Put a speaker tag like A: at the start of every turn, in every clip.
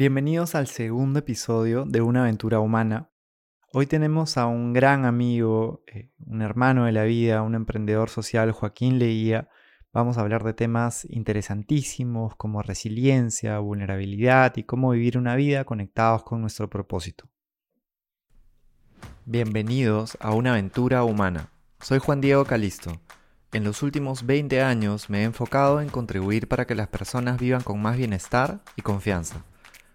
A: Bienvenidos al segundo episodio de Una aventura humana. Hoy tenemos a un gran amigo, eh, un hermano de la vida, un emprendedor social, Joaquín Leía. Vamos a hablar de temas interesantísimos como resiliencia, vulnerabilidad y cómo vivir una vida conectados con nuestro propósito. Bienvenidos a Una aventura humana. Soy Juan Diego Calisto. En los últimos 20 años me he enfocado en contribuir para que las personas vivan con más bienestar y confianza.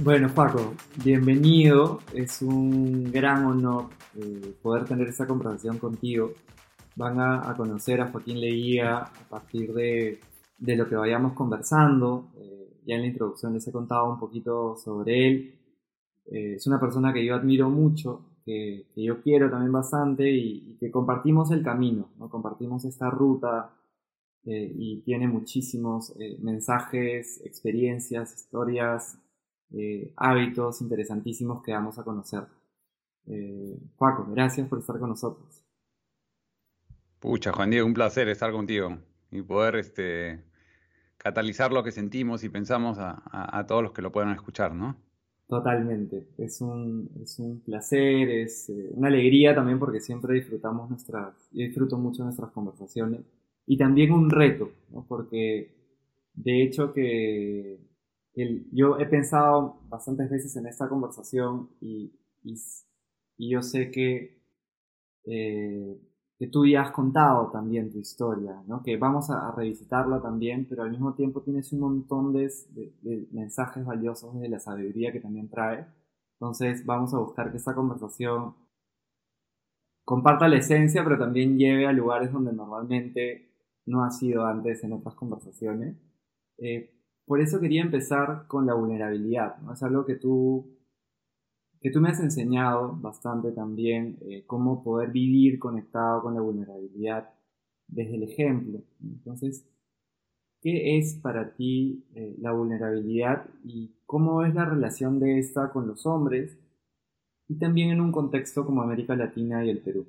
A: Bueno, Paco, bienvenido. Es un gran honor eh, poder tener esta conversación contigo. Van a, conocer a Joaquín Leía a partir de, lo que vayamos conversando. Eh, ya en la introducción les he contado un poquito sobre él. Eh, es una persona que yo admiro mucho, que, yo quiero también bastante y, que compartimos el camino, ¿no? compartimos esta ruta y tiene muchísimos mensajes, experiencias, historias eh, hábitos interesantísimos que vamos a conocer. Eh, Paco, gracias por estar con nosotros.
B: Pucha, Juan Diego, un placer estar contigo y poder este, catalizar lo que sentimos y pensamos a, todos los que lo puedan escuchar, ¿no?
A: Totalmente, es un, es un placer, es eh, una alegría también porque siempre disfrutamos nuestras, yo disfruto mucho nuestras conversaciones y también un reto, ¿no? porque de hecho que yo he pensado bastantes veces en esta conversación y, y, yo sé que, eh, que tú ya has contado también tu historia, ¿no? que vamos a, revisitarla también, pero al mismo tiempo tienes un montón de, de, mensajes valiosos de la sabiduría que también trae. Entonces vamos a buscar que esta conversación comparta la esencia, pero también lleve a lugares donde normalmente no ha sido antes en otras conversaciones. Eh, por eso quería empezar con la vulnerabilidad, ¿no? Es algo que tú, que tú me has enseñado bastante también, eh, cómo poder vivir conectado con la vulnerabilidad desde el ejemplo. Entonces, ¿qué es para ti eh, la vulnerabilidad y cómo es la relación de esta con los hombres y también en un contexto como América Latina y el Perú?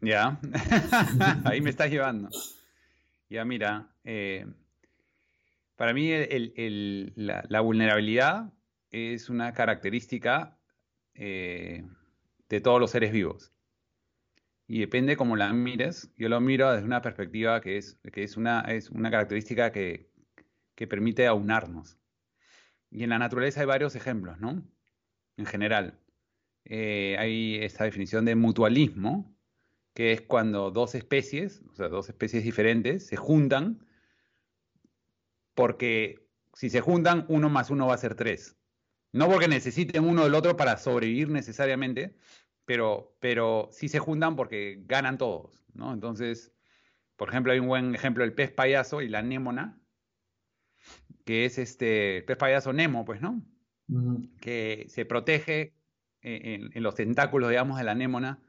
B: Ya, ahí me estás llevando. Ya, mira, eh, para mí la, vulnerabilidad es una característica eh, de todos los seres vivos. Y depende cómo la mires. Yo lo miro desde una perspectiva que es, que es, una, es una característica que, permite aunarnos. Y en la naturaleza hay varios ejemplos, ¿no? En general. Eh, hay esta definición de mutualismo, que es cuando dos especies, o sea, dos especies diferentes, se juntan, porque si se juntan, uno más uno va a ser tres. No porque necesiten uno del otro para sobrevivir necesariamente, pero, pero sí se juntan porque ganan todos, ¿no? Entonces, por ejemplo, hay un buen ejemplo del pez payaso y la némona, que es este pez payaso Nemo, pues, ¿no? Que se protege en, en, los tentáculos, digamos, de la némona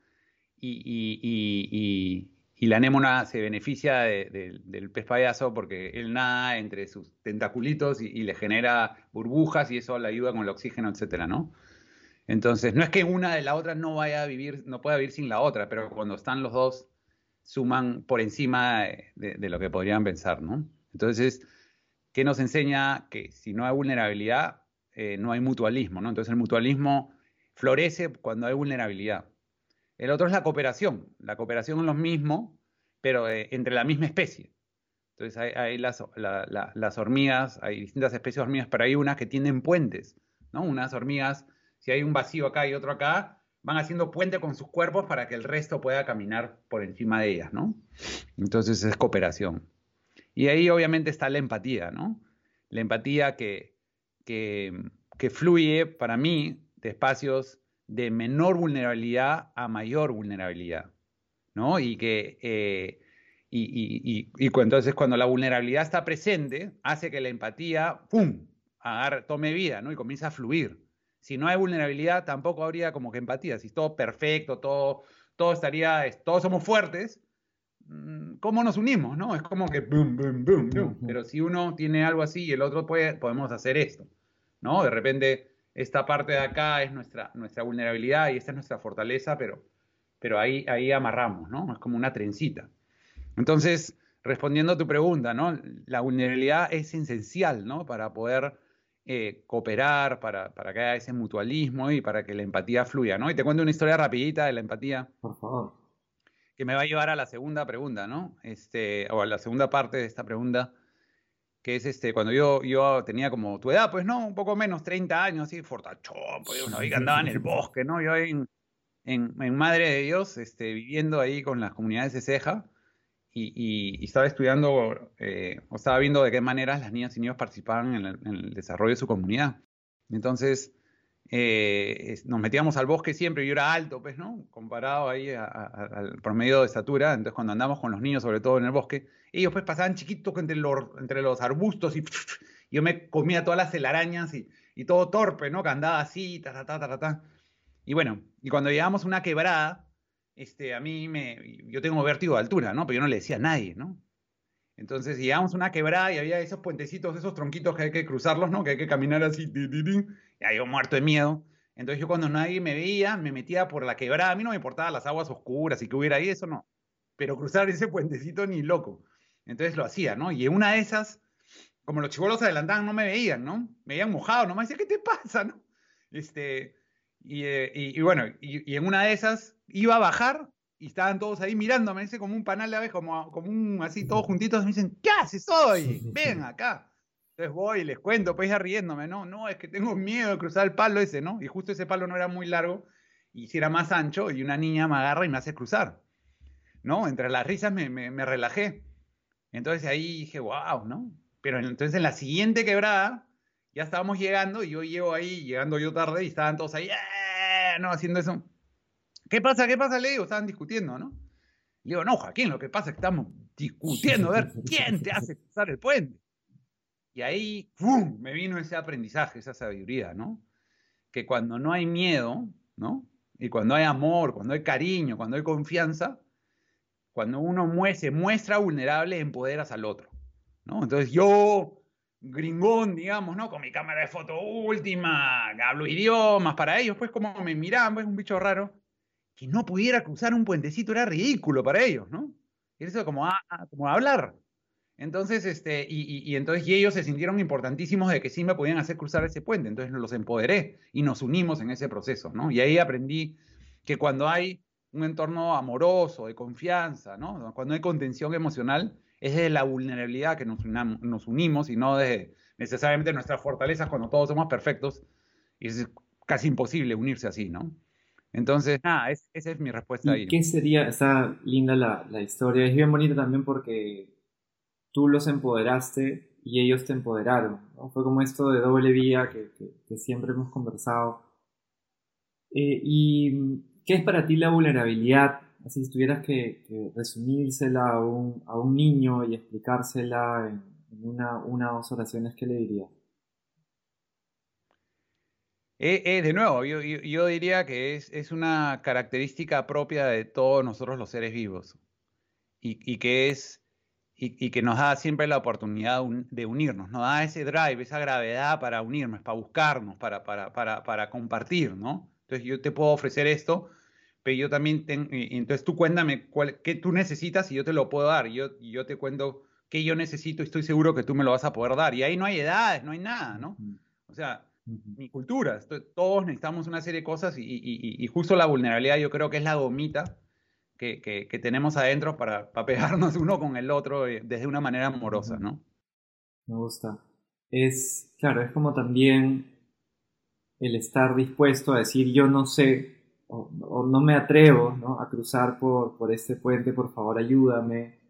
B: y, la anémona se beneficia del pez payaso porque él nada entre sus tentaculitos y, le genera burbujas y eso le ayuda con el oxígeno, etcétera, ¿no? Entonces, no es que una de la otra no vaya a vivir, no pueda vivir sin la otra, pero cuando están los dos, suman por encima de, lo que podrían pensar, ¿no? Entonces, ¿qué nos enseña? Que si no hay vulnerabilidad, eh, no hay mutualismo, ¿no? Entonces, el mutualismo florece cuando hay vulnerabilidad. El otro es la cooperación. La cooperación es lo mismo, pero eh, entre la misma especie. Entonces hay, las, hormigas, hay distintas especies de hormigas, pero hay unas que tienen puentes, ¿no? Unas hormigas, si hay un vacío acá y otro acá, van haciendo puente con sus cuerpos para que el resto pueda caminar por encima de ellas, ¿no? Entonces es cooperación. Y ahí obviamente está la empatía, ¿no? La empatía que, que, que fluye para mí de espacios de menor vulnerabilidad a mayor vulnerabilidad, ¿no? Y que, eh, Y, y, entonces cuando la vulnerabilidad está presente, hace que la empatía, ¡pum!, tome vida, ¿no? Y comienza a fluir. Si no hay vulnerabilidad, tampoco habría como que empatía. Si es todo perfecto, todo, todo estaría, todos somos fuertes, mm, ¿cómo nos unimos, no? Es como que boom, boom, boom, boom. Pero si uno tiene algo así y el otro puede, podemos hacer esto, ¿no? De repente, esta parte de acá es nuestra, nuestra vulnerabilidad y esta es nuestra fortaleza, pero, pero ahí, ahí amarramos, ¿no? Es como una trencita. Entonces, respondiendo a tu pregunta, ¿no? La vulnerabilidad es esencial, ¿no? Para poder eh, cooperar, para, para, que haya ese mutualismo y para que la empatía fluya, ¿no? Y te cuento una historia rapidita de la empatía.
A: Por favor.
B: Que me va a llevar a la segunda pregunta, ¿no? Este, o a la segunda parte de esta pregunta, que es este, cuando yo, yo tenía como tu edad, pues, ¿no? Un poco menos, 30 años, así, fortachón, pues, una que andaba en el bosque, ¿no? Yo en, en, en Madre de Dios, este, viviendo ahí con las comunidades de Ceja, y, estaba estudiando eh, o estaba viendo de qué maneras las niñas y niños participaban en el, desarrollo de su comunidad. Entonces, eh, nos metíamos al bosque siempre, yo era alto, pues, ¿no? Comparado ahí al promedio de estatura, entonces cuando andamos con los niños, sobre todo en el bosque, ellos pues pasaban chiquitos entre los, entre los arbustos y yo me comía todas las telarañas y, y todo torpe, ¿no? Que andaba así, ta, ta, ta, ta, ta. Y bueno, y cuando llegamos a una quebrada, este, a mí me, yo tengo vértigo de altura, ¿no? Pero yo no le decía a nadie, ¿no? Entonces llegamos a una quebrada y había esos puentecitos, esos tronquitos que hay que cruzarlos, ¿no? Que hay que caminar así, y ahí yo muerto de miedo. Entonces yo cuando nadie me veía, me metía por la quebrada. A mí no me importaban las aguas oscuras y que hubiera ahí, eso no. Pero cruzar ese puentecito ni loco. Entonces lo hacía, ¿no? Y en una de esas, como los chivolos adelantaban, no me veían, ¿no? Me veían mojado, no me decía, ¿qué te pasa, no? Este, y, eh, y, bueno, y, en una de esas iba a bajar y estaban todos ahí mirándome, dice como un panal de aves, como, como un así, todos juntitos, me dicen, ¿qué haces hoy? Ven acá. Entonces voy y les cuento, pues ya riéndome, ¿no? No, es que tengo miedo de cruzar el palo ese, ¿no? Y justo ese palo no era muy largo, y si era más ancho, y una niña me agarra y me hace cruzar, ¿no? Entre las risas me, me, me relajé. Entonces ahí dije, wow, ¿no? Pero entonces en la siguiente quebrada, ya estábamos llegando, y yo llego ahí, llegando yo tarde, y estaban todos ahí, ¡eh! ¿no? Haciendo eso. ¿Qué pasa? ¿Qué pasa? Le digo, estaban discutiendo, ¿no? Le digo, no, Joaquín, lo que pasa es que estamos discutiendo a ver quién te hace cruzar el puente. Y ahí, ¡pum! me vino ese aprendizaje, esa sabiduría, ¿no? Que cuando no hay miedo, ¿no? Y cuando hay amor, cuando hay cariño, cuando hay confianza, cuando uno se muestra vulnerable, empoderas al otro, ¿no? Entonces yo, gringón, digamos, ¿no? Con mi cámara de foto última, hablo idiomas para ellos, pues como me miraban, pues un bicho raro que no pudiera cruzar un puentecito era ridículo para ellos, ¿no? Eso como, como hablar. Entonces, este, y, entonces y ellos se sintieron importantísimos de que sí me podían hacer cruzar ese puente. Entonces los empoderé y nos unimos en ese proceso, ¿no? Y ahí aprendí que cuando hay un entorno amoroso, de confianza, ¿no? Cuando hay contención emocional, es de la vulnerabilidad que nos, nos unimos y no de necesariamente nuestras fortalezas cuando todos somos perfectos. Y es casi imposible unirse así, ¿no? Entonces, nada, esa es mi respuesta
A: ahí. ¿Qué sería? Está linda la, la, historia. Es bien bonita también porque tú los empoderaste y ellos te empoderaron. Fue como esto de doble vía que, que, siempre hemos conversado. Eh, ¿Y qué es para ti la vulnerabilidad? Así, si tuvieras que, resumírsela a un, a un, niño y explicársela en, en una, una o dos oraciones, ¿qué le dirías?
B: Eh, eh, de nuevo, yo, diría que es, una característica propia de todos nosotros los seres vivos y, que es y, que nos da siempre la oportunidad de unirnos, nos da ese drive, esa gravedad para unirnos, para buscarnos, para, para, compartir, ¿no? Entonces yo te puedo ofrecer esto, pero yo también tengo, entonces tú cuéntame cuál, qué tú necesitas y yo te lo puedo dar, y yo, yo te cuento qué yo necesito y estoy seguro que tú me lo vas a poder dar. Y ahí no hay edades, no hay nada, ¿no? O sea, mi cultura. Todos necesitamos una serie de cosas y, justo la vulnerabilidad yo creo que es la gomita que, tenemos adentro para, pegarnos uno con el otro eh, desde una manera amorosa, ¿no?
A: Me gusta. Es, claro, es como también el estar dispuesto a decir yo no sé o, no me atrevo a cruzar por, por este puente, por favor ayúdame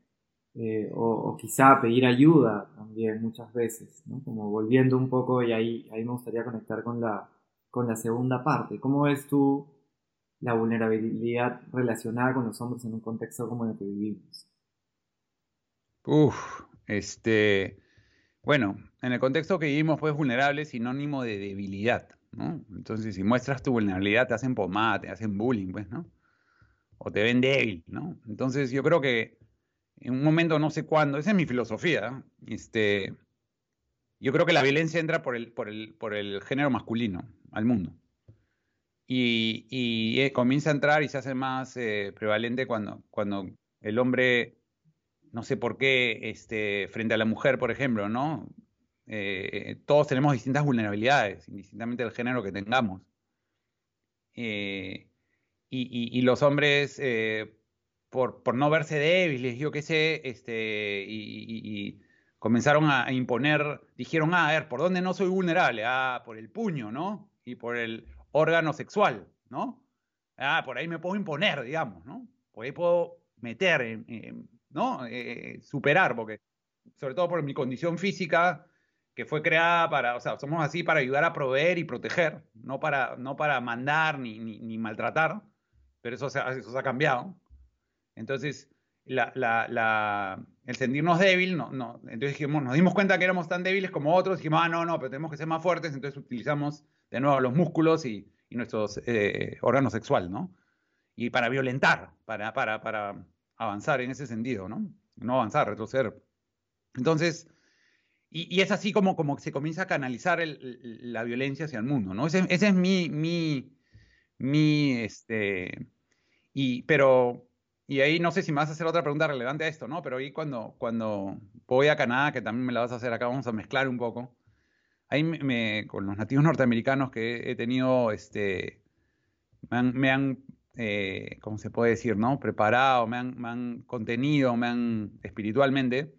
A: eh, o, quizá pedir ayuda también muchas veces, ¿no? como volviendo un poco y ahí, ahí me gustaría conectar con la, con la segunda parte. ¿Cómo ves tú la vulnerabilidad relacionada con los hombres en un contexto como el que vivimos?
B: Uf, este, bueno, en el contexto que vivimos, pues vulnerable es sinónimo de debilidad, ¿no? Entonces, si muestras tu vulnerabilidad, te hacen pomada, te hacen bullying, pues, ¿no? O te ven débil, ¿no? Entonces, yo creo que en un momento, no sé cuándo, esa es mi filosofía, este, yo creo que la violencia entra por el, por el, por el género masculino al mundo. Y, eh, comienza a entrar y se hace más eh, prevalente cuando, cuando el hombre, no sé por qué, este, frente a la mujer, por ejemplo, ¿no? Eh, todos tenemos distintas vulnerabilidades, indistintamente del género que tengamos. Y, los hombres, por, por, no verse débiles, yo qué sé, este, y, comenzaron a, imponer, dijeron, ah, a ver, ¿por dónde no soy vulnerable? Ah, por el puño, ¿no? Y por el órgano sexual, ¿no? Ah, por ahí me puedo imponer, digamos, ¿no? Por ahí puedo meter, ¿no? Eh, superar, porque sobre todo por mi condición física, que fue creada para, o sea, somos así para ayudar a proveer y proteger, no para, no para mandar ni, ni, maltratar, pero eso eso se ha cambiado. Entonces, la, la, la, el sentirnos débil, no, no, entonces dijimos, nos dimos cuenta que éramos tan débiles como otros, dijimos, ah, no, no, pero tenemos que ser más fuertes, entonces utilizamos de nuevo los músculos y, y nuestros eh, órganos sexuales, ¿no? Y para violentar, para, para, para avanzar en ese sentido, ¿no? No avanzar, retroceder. Entonces, y, y es así como, como se comienza a canalizar el, la violencia hacia el mundo, ¿no? Ese, ese es mi, mi, mi, este, y, pero y ahí no sé si me vas a hacer otra pregunta relevante a esto, ¿no? Pero ahí cuando, cuando voy a Canadá, que también me la vas a hacer acá, vamos a mezclar un poco. Ahí me, con los nativos norteamericanos que he tenido, este, me han, eh, ¿cómo se puede decir, no? Preparado, me han, me han contenido, me han espiritualmente.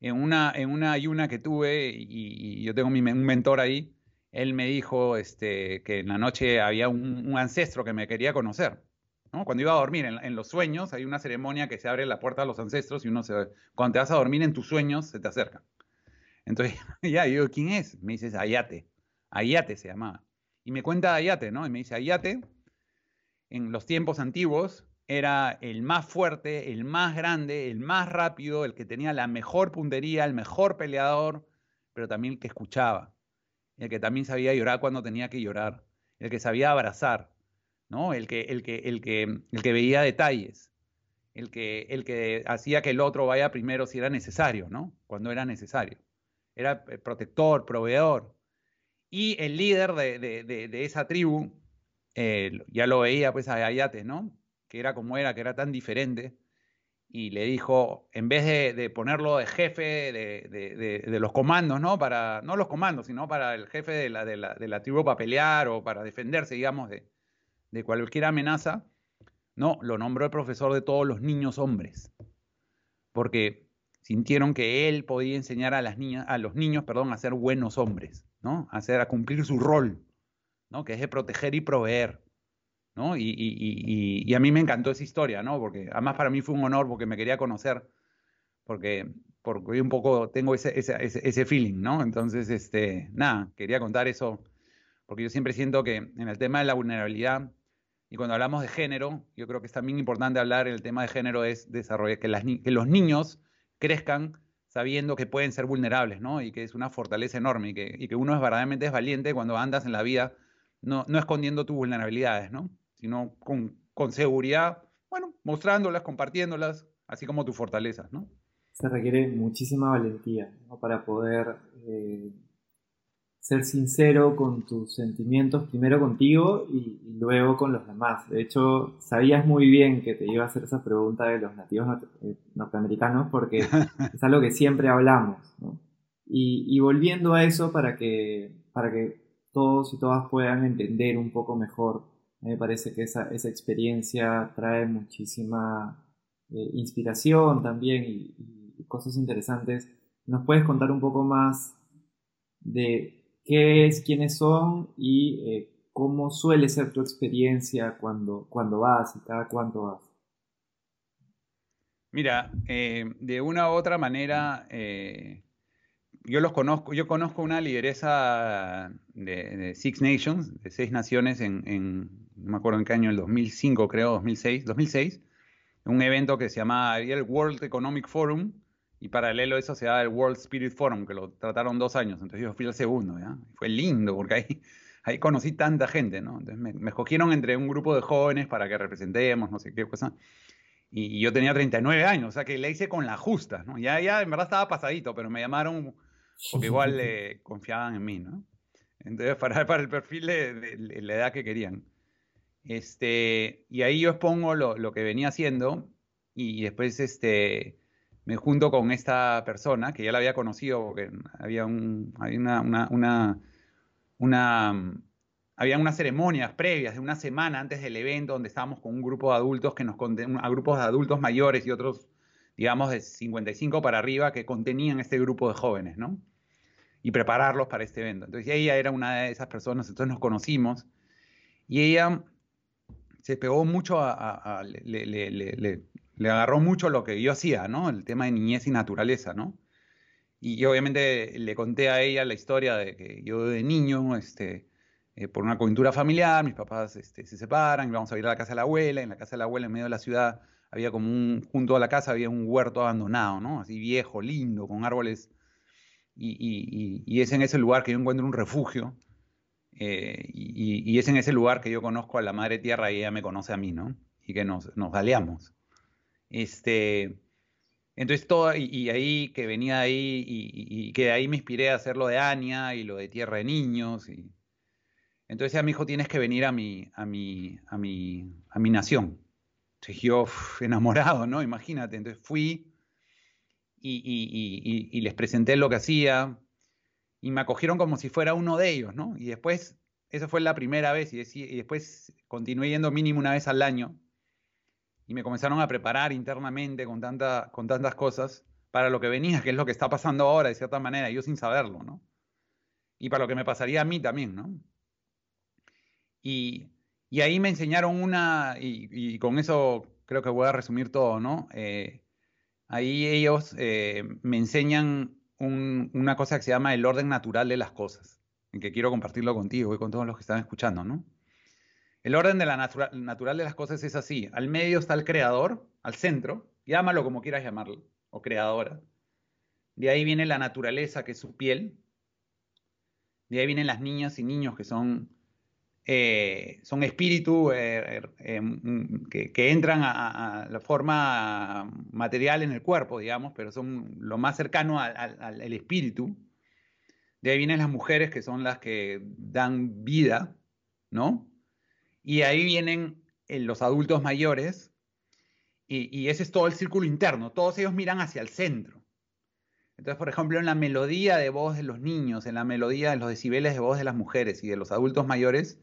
B: En una, en una ayuna que tuve, y, yo tengo mi, un mentor ahí, él me dijo este, que en la noche había un ancestro que me quería conocer. Cuando iba a dormir, en, los sueños, hay una ceremonia que se abre la puerta a los ancestros y uno se... Cuando te vas a dormir en tus sueños, se te acerca. Entonces, ya, yo ¿quién es? Me dices, Ayate. Ayate se llamaba. Y me cuenta Ayate, ¿no? Y me dice, Ayate, en los tiempos antiguos, era el más fuerte, el más grande, el más rápido, el que tenía la mejor puntería, el mejor peleador, pero también el que escuchaba, el que también sabía llorar cuando tenía que llorar, el que sabía abrazar, ¿no? El que, el que, el que, el que veía detalles, el que, el que hacía que el otro vaya primero si era necesario, ¿no? Cuando era necesario. Era eh, protector, proveedor. Y el líder de, esa tribu, eh, ya lo veía pues a Ayate, ¿no? Que era como era, que era tan diferente. Y le dijo, en vez de, ponerlo de jefe de, los comandos, ¿no? Para, no los comandos, sino para el jefe de la, de la tribu para pelear o para defenderse, digamos, de, de cualquier amenaza, no, lo nombró el profesor de todos los niños hombres, porque sintieron que él podía enseñar a, las niñas, a los niños perdón, a ser buenos hombres, ¿no? a, hacer, a cumplir su rol, ¿no? que es de proteger y proveer. ¿no? Y, y, y, a mí me encantó esa historia, ¿no? porque además para mí fue un honor porque me quería conocer, porque, porque un poco tengo ese, ese, ese feeling, ¿no? Entonces, este, nada, quería contar eso, porque yo siempre siento que en el tema de la vulnerabilidad, y cuando hablamos de género, yo creo que es también importante hablar el tema de género es desarrollar que, los niños crezcan sabiendo que pueden ser vulnerables, ¿no? Y que es una fortaleza enorme y que, y que uno es verdaderamente valiente cuando andas en la vida, no, no escondiendo tus vulnerabilidades, ¿no? Sino con, con seguridad, bueno, mostrándolas, compartiéndolas, así como tus fortalezas, ¿no?
A: Se requiere muchísima valentía para poder eh, ser sincero con tus sentimientos, primero contigo y, luego con los demás. De hecho, sabías muy bien que te iba a hacer esa pregunta de los nativos eh, norteamericanos porque es algo que siempre hablamos. Y, volviendo a eso para que, para que todos y todas puedan entender un poco mejor, me parece que esa, esa experiencia trae muchísima eh, inspiración también y, y cosas interesantes. ¿Nos puedes contar un poco más de qué es, quiénes son y eh, cómo suele ser tu experiencia cuando, cuando vas y cada cuánto vas.
B: Mira, eh, de una u otra manera, eh, yo los conozco, yo conozco una lideresa de, Six Nations, de seis naciones en, no me acuerdo en qué año, el 2005 creo, 2006, 2006, un evento que se llama el World Economic Forum, Y paralelo a eso se da el World Spirit Forum, que lo trataron dos años. Entonces yo fui al segundo, ¿ya? fue lindo, porque ahí, ahí conocí tanta gente, ¿no? Entonces me, me escogieron entre un grupo de jóvenes para que representemos, no sé qué cosa. Y, y, yo tenía 39 años, o sea que le hice con la justa, ¿no? Ya, ya en verdad estaba pasadito, pero me llamaron porque igual le confiaban en mí, ¿no? Entonces, para, para el perfil de, de, la edad que querían. Este, y ahí yo expongo lo, lo que venía haciendo y después este, me junto con esta persona que ya la había conocido porque había, un, había una, había unas ceremonias previas de una semana antes del evento donde estábamos con un grupo de adultos que nos a grupos de adultos mayores y otros, digamos, de 55 para arriba que contenían este grupo de jóvenes, ¿no? Y prepararlos para este evento. Entonces ella era una de esas personas, entonces nos conocimos y ella se pegó mucho a, le agarró mucho lo que yo hacía, ¿no? El tema de niñez y naturaleza, ¿no? Y, obviamente le conté a ella la historia de que yo de niño, este, eh, por una coyuntura familiar, mis papás este, se separan, íbamos a ir a la casa de la abuela, en la casa de la abuela, en medio de la ciudad, había como un, junto a la casa había un huerto abandonado, ¿no? Así viejo, lindo, con árboles, y, y, y es en ese lugar que yo encuentro un refugio, eh, y, es en ese lugar que yo conozco a la Madre Tierra y ella me conoce a mí, ¿no? Y que nos, nos aliamos. Este, entonces todo, y, ahí que venía ahí, y, que de ahí me inspiré a hacer lo de Ania y lo de Tierra de Niños. Y, entonces a mi hijo tienes que venir a mi, a mi, a mi, a mi nación. Entonces yo, enamorado, ¿no? Imagínate. Entonces fui y, y, les presenté lo que hacía y me acogieron como si fuera uno de ellos, ¿no? Y después, esa fue la primera vez y, y después continué yendo mínimo una vez al año y me comenzaron a preparar internamente con, tanta, con tantas cosas para lo que venía, que es lo que está pasando ahora de cierta manera, yo sin saberlo, ¿no? Y para lo que me pasaría a mí también, ¿no? Y, y ahí me enseñaron una, y, con eso creo que voy a resumir todo, ¿no? Eh, ahí ellos eh, me enseñan un, una cosa que se llama el orden natural de las cosas, en que quiero compartirlo contigo y con todos los que están escuchando, ¿no? El orden de la natural de las cosas es así. Al medio está el creador, al centro, llámalo como quieras llamarlo, o creadora. De ahí viene la naturaleza, que es su piel. De ahí vienen las niñas y niños, que son, eh, son espíritu eh, eh, em, que, entran a, la forma material en el cuerpo, digamos, pero son lo más cercano al espíritu. De ahí vienen las mujeres, que son las que dan vida, ¿no? Y ahí vienen eh, los adultos mayores, y, ese es todo el círculo interno, todos ellos miran hacia el centro. Entonces, por ejemplo, en la melodía de voz de los niños, en la melodía de los decibeles de voz de las mujeres y de los adultos mayores,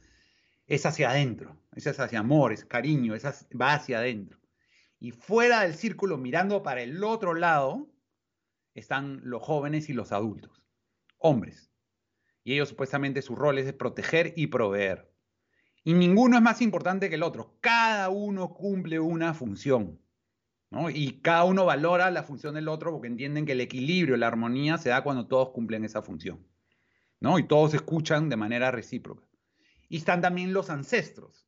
B: es hacia adentro, es hacia amor, es cariño, es hacia, va hacia adentro. Y fuera del círculo, mirando para el otro lado, están los jóvenes y los adultos, hombres. Y ellos supuestamente su rol es de proteger y proveer. Y ninguno es más importante que el otro. Cada uno cumple una función. ¿no? Y cada uno valora la función del otro porque entienden que el equilibrio, la armonía se da cuando todos cumplen esa función. ¿no? Y todos escuchan de manera recíproca. Y están también los ancestros,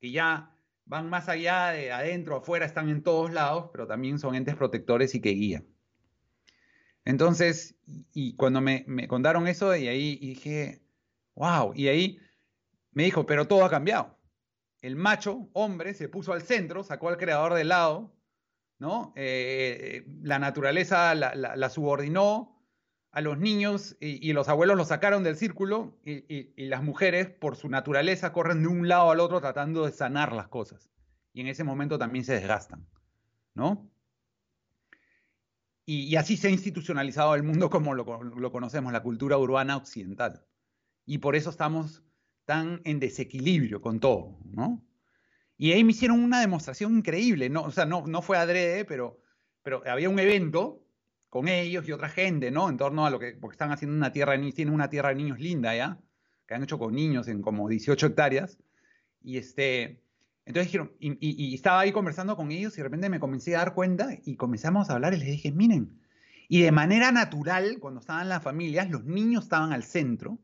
B: que ya van más allá de adentro, afuera, están en todos lados, pero también son entes protectores y que guían. Entonces, y cuando me, contaron eso, y ahí dije, wow, y ahí me dijo, pero todo ha cambiado. El macho, hombre, se puso al centro, sacó al creador del lado, ¿no? Eh, la naturaleza la, subordinó a los niños y, los abuelos los sacaron del círculo y, las mujeres, por su naturaleza, corren de un lado al otro tratando de sanar las cosas. Y en ese momento también se desgastan, ¿no? Y, así se ha institucionalizado el mundo como lo conocemos, la cultura urbana occidental. Y por eso estamos están en desequilibrio con todo, ¿no? Y ahí me hicieron una demostración increíble, ¿no? O sea, no, no fue adrede, pero, pero había un evento con ellos y otra gente, ¿no? En torno a lo que, porque están haciendo una tierra de niños, tienen una tierra de niños linda, ¿ya? Que han hecho con niños en como 18 hectáreas. Y este, entonces dijeron, y, y, y estaba ahí conversando con ellos y de repente me comencé a dar cuenta y comenzamos a hablar y les dije, miren, y de manera natural, cuando estaban las familias, los niños estaban al centro,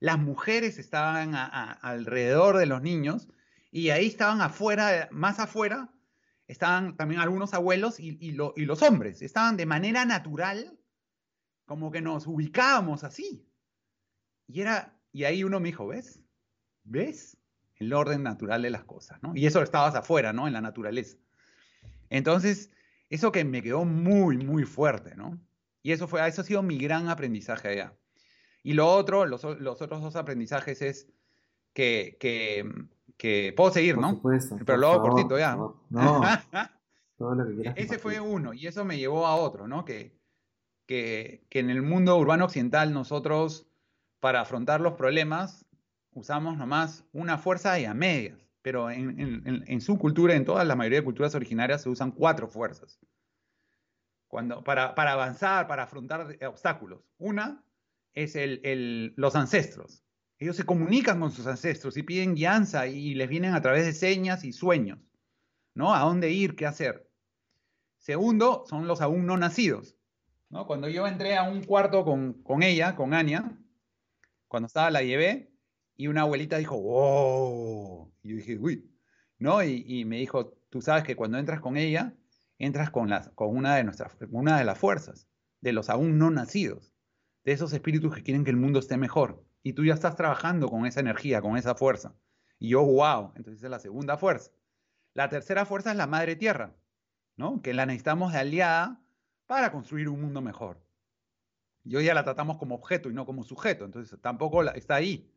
B: las mujeres estaban alrededor de los niños y ahí estaban afuera, más afuera, estaban también algunos abuelos y los hombres. Estaban de manera natural, como que nos ubicábamos así. Y, era, y ahí uno me dijo, ¿ves? ¿Ves? El orden natural de las cosas, ¿no? Y eso estabas afuera, ¿no? En la naturaleza. Entonces, eso que me quedó muy, muy fuerte, ¿no? Y eso, fue, eso ha sido mi gran aprendizaje allá. Y lo otro, los, los otros dos aprendizajes es que, que, que puedo seguir,
A: Por
B: ¿no?
A: supuesto,
B: Pero hago
A: favor,
B: cortito ya.
A: No, todo lo que quieras
B: Ese fue uno, y eso me llevó a otro, ¿no? Que, que, que en el mundo urbano occidental nosotros, para afrontar los problemas, usamos nomás una fuerza y a medias. Pero en, en- en- en su cultura, en toda la mayoría de culturas originarias, se usan cuatro fuerzas. Cuando, para, para avanzar, para afrontar obstáculos. Una es el, el- los ancestros. Ellos se comunican con sus ancestros y piden guianza y les vienen a través de señas y sueños, ¿no? A dónde ir, qué hacer. Segundo, son los aún no nacidos, ¿no? Cuando yo entré a un cuarto con, con ella, con Anya, cuando estaba la llevé, y una abuelita dijo, ¡wow! Y yo dije, uy, ¿no? Y, y me dijo, tú sabes que cuando entras con ella, entras con, las, con una, de nuestras, una de las fuerzas, de los aún no nacidos, de esos espíritus que quieren que el mundo esté mejor. Y tú ya estás trabajando con esa energía, con esa fuerza. Y yo, wow, entonces es la segunda fuerza. La tercera fuerza es la madre tierra, ¿no? Que la necesitamos de aliada para construir un mundo mejor. Y hoy ya la tratamos como objeto y no como sujeto, entonces tampoco está ahí.